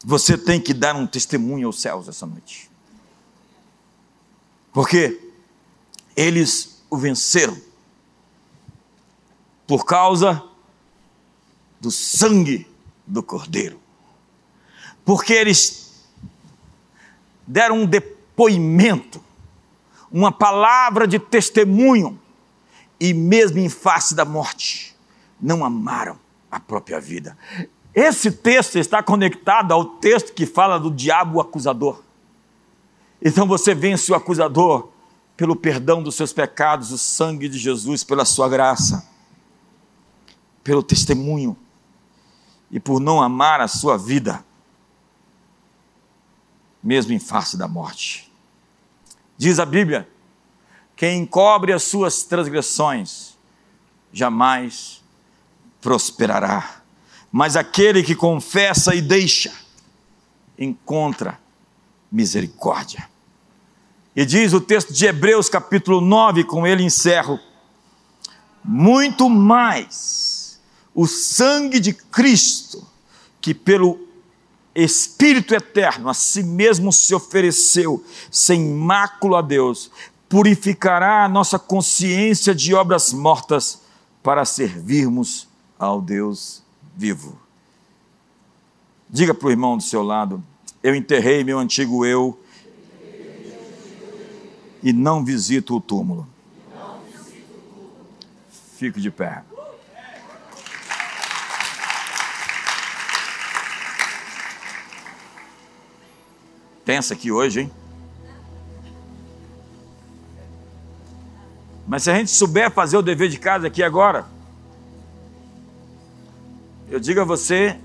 Você tem que dar um testemunho aos céus essa noite. Porque eles o venceram por causa do sangue do Cordeiro. Porque eles deram um depoimento, uma palavra de testemunho e mesmo em face da morte, não amaram a própria vida. Esse texto está conectado ao texto que fala do diabo acusador. Então você vence o acusador pelo perdão dos seus pecados, o sangue de Jesus, pela sua graça, pelo testemunho e por não amar a sua vida, mesmo em face da morte. Diz a Bíblia: quem encobre as suas transgressões jamais prosperará, mas aquele que confessa e deixa encontra misericórdia. E diz o texto de Hebreus, capítulo 9, com ele encerro: muito mais o sangue de Cristo, que pelo Espírito eterno a si mesmo se ofereceu, sem mácula a Deus, purificará a nossa consciência de obras mortas para servirmos ao Deus vivo. Diga para o irmão do seu lado: eu enterrei meu antigo eu e não visito o túmulo. Fico de pé. Pensa aqui hoje, hein? Mas se a gente souber fazer o dever de casa aqui agora, eu digo a você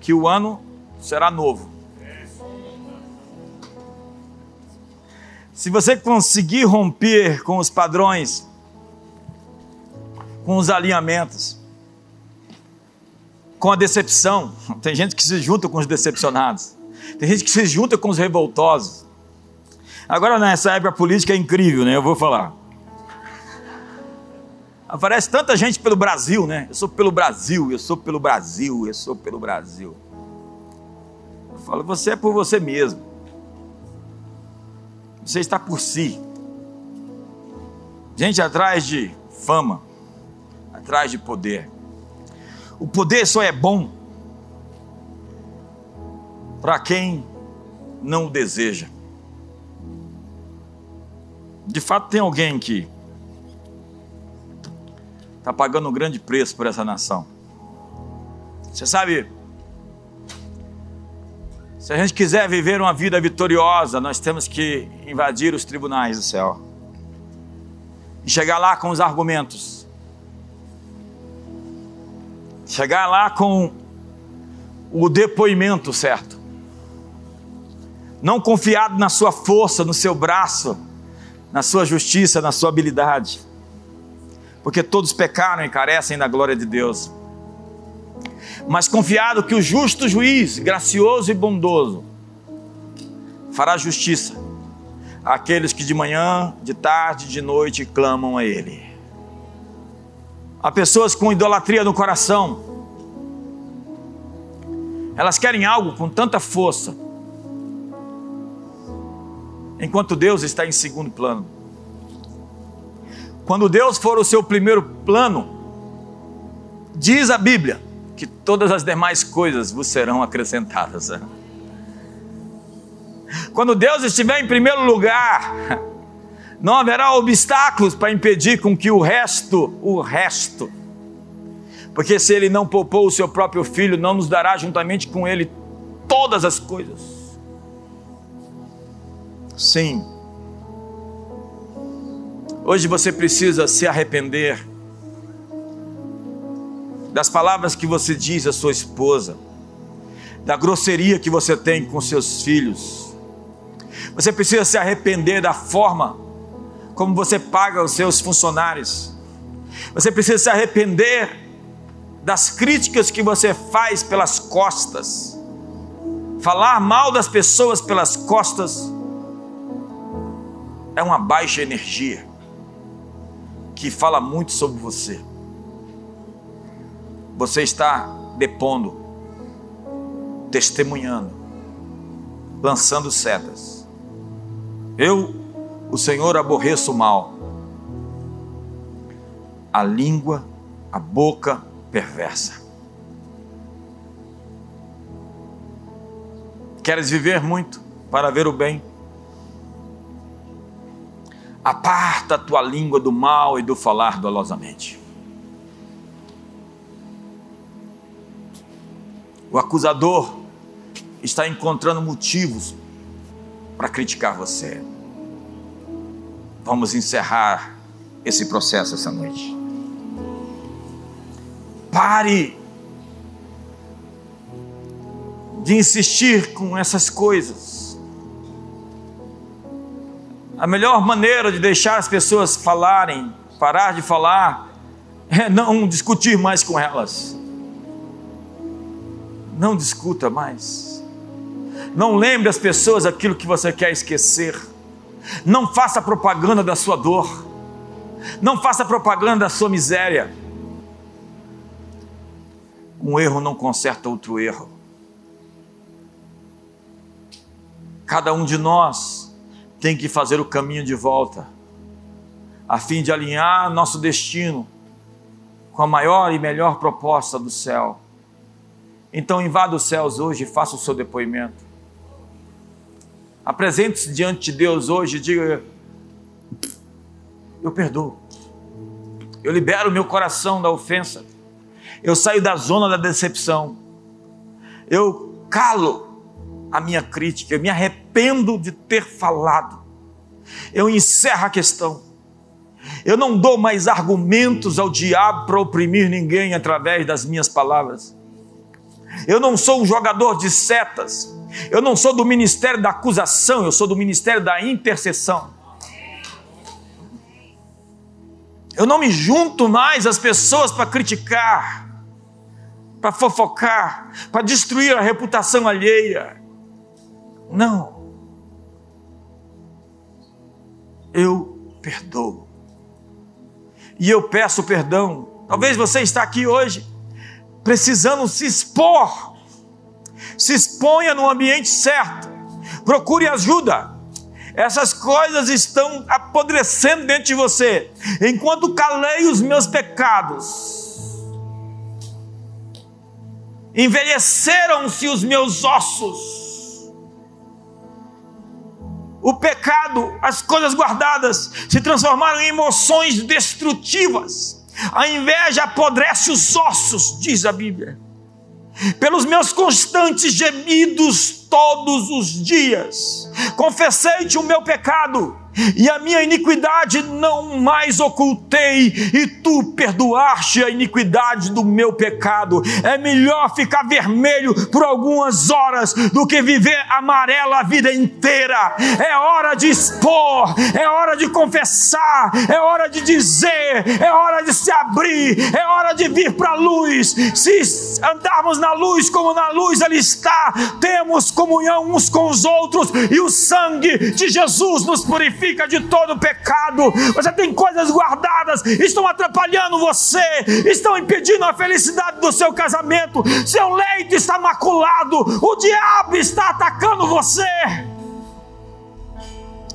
que o ano será novo. Se você conseguir romper com os padrões, com os alinhamentos, com a decepção, tem gente que se junta com os decepcionados, tem gente que se junta com os revoltosos. Agora, nessa época política é incrível, né? Eu vou falar. Aparece tanta gente pelo Brasil, né? Eu sou pelo Brasil, eu sou pelo Brasil, eu sou pelo Brasil. Eu falo, você é por você mesmo. Você está por si. Gente atrás de fama, atrás de poder. O poder só é bom para quem não o deseja. De fato, tem alguém que está pagando um grande preço por essa nação. Você sabe, se a gente quiser viver uma vida vitoriosa, nós temos que invadir os tribunais do céu. E chegar lá com os argumentos, chegar lá com o depoimento certo, não confiado na sua força, no seu braço, na sua justiça, na sua habilidade, porque todos pecaram e carecem da glória de Deus mas confiado que o justo juiz, gracioso e bondoso, fará justiça àqueles que de manhã, de tarde, de noite clamam a Ele. Há pessoas com idolatria no coração, elas querem algo com tanta força, enquanto Deus está em segundo plano. Quando Deus for o seu primeiro plano, diz a Bíblia, que todas as demais coisas vos serão acrescentadas. Quando Deus estiver em primeiro lugar, não haverá obstáculos para impedir com que o resto, o resto, porque se ele não poupou o seu próprio filho, não nos dará juntamente com ele todas as coisas. Sim. Hoje você precisa se arrepender das palavras que você diz à sua esposa, da grosseria que você tem com seus filhos. Você precisa se arrepender da forma como você paga os seus funcionários. Você precisa se arrepender das críticas que você faz pelas costas. Falar mal das pessoas pelas costas é uma baixa energia que fala muito sobre você você está depondo, testemunhando, lançando setas. Eu, o Senhor, aborreço o mal, a língua, a boca perversa. Queres viver muito para ver o bem? Aparta a tua língua do mal e do falar dolosamente. O acusador está encontrando motivos para criticar você. Vamos encerrar esse processo essa noite. Pare de insistir com essas coisas. A melhor maneira de deixar as pessoas falarem, parar de falar, é não discutir mais com elas. Não discuta mais. Não lembre as pessoas aquilo que você quer esquecer. Não faça propaganda da sua dor. Não faça propaganda da sua miséria. Um erro não conserta outro erro. Cada um de nós tem que fazer o caminho de volta, a fim de alinhar nosso destino com a maior e melhor proposta do céu. Então invada os céus hoje e faça o seu depoimento. Apresente-se diante de Deus hoje e diga: Eu perdoo. Eu libero meu coração da ofensa. Eu saio da zona da decepção. Eu calo a minha crítica. Eu me arrependo de ter falado. Eu encerro a questão. Eu não dou mais argumentos ao diabo para oprimir ninguém através das minhas palavras. Eu não sou um jogador de setas. Eu não sou do ministério da acusação, eu sou do ministério da intercessão. Eu não me junto mais às pessoas para criticar, para fofocar, para destruir a reputação alheia. Não. Eu perdoo. E eu peço perdão. Talvez você está aqui hoje precisando se expor se exponha no ambiente certo, procure ajuda. Essas coisas estão apodrecendo dentro de você, enquanto calei os meus pecados. Envelheceram-se os meus ossos. O pecado, as coisas guardadas, se transformaram em emoções destrutivas. A inveja apodrece os ossos, diz a Bíblia pelos meus constantes gemidos todos os dias. Confessei-te o meu pecado e a minha iniquidade não mais ocultei, e tu perdoaste a iniquidade do meu pecado. É melhor ficar vermelho por algumas horas do que viver amarelo a vida inteira. É hora de expor, é hora de confessar, é hora de dizer, é hora de se abrir, é hora de vir para a luz. Se andarmos na luz como na luz ele está, temos comunhão uns com os outros e o sangue de Jesus nos purifica purifica de todo pecado. Você tem coisas guardadas, estão atrapalhando você, estão impedindo a felicidade do seu casamento. Seu leito está maculado, o diabo está atacando você.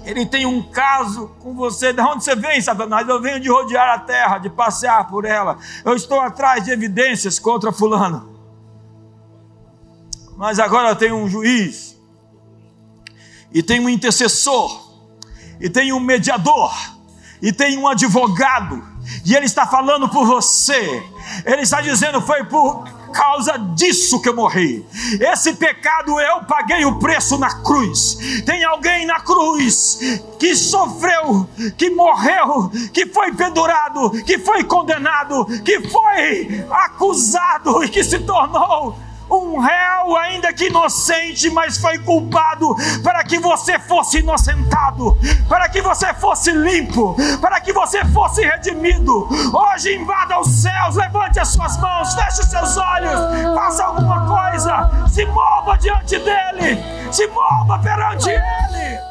Ele tem um caso com você. De onde você vem, Satanás? Eu venho de rodear a terra, de passear por ela. Eu estou atrás de evidências contra Fulano. Mas agora tenho um juiz e tenho um intercessor e tem um mediador, e tem um advogado, e ele está falando por você, ele está dizendo: foi por causa disso que eu morri. Esse pecado eu paguei o preço na cruz. Tem alguém na cruz que sofreu, que morreu, que foi pendurado, que foi condenado, que foi acusado e que se tornou um réu, ainda que inocente, mas foi culpado para que você fosse inocentado, para que você fosse limpo, para que você fosse redimido. Hoje invada os céus, levante as suas mãos, feche os seus olhos, faça alguma coisa, se mova diante dele, se mova perante ele.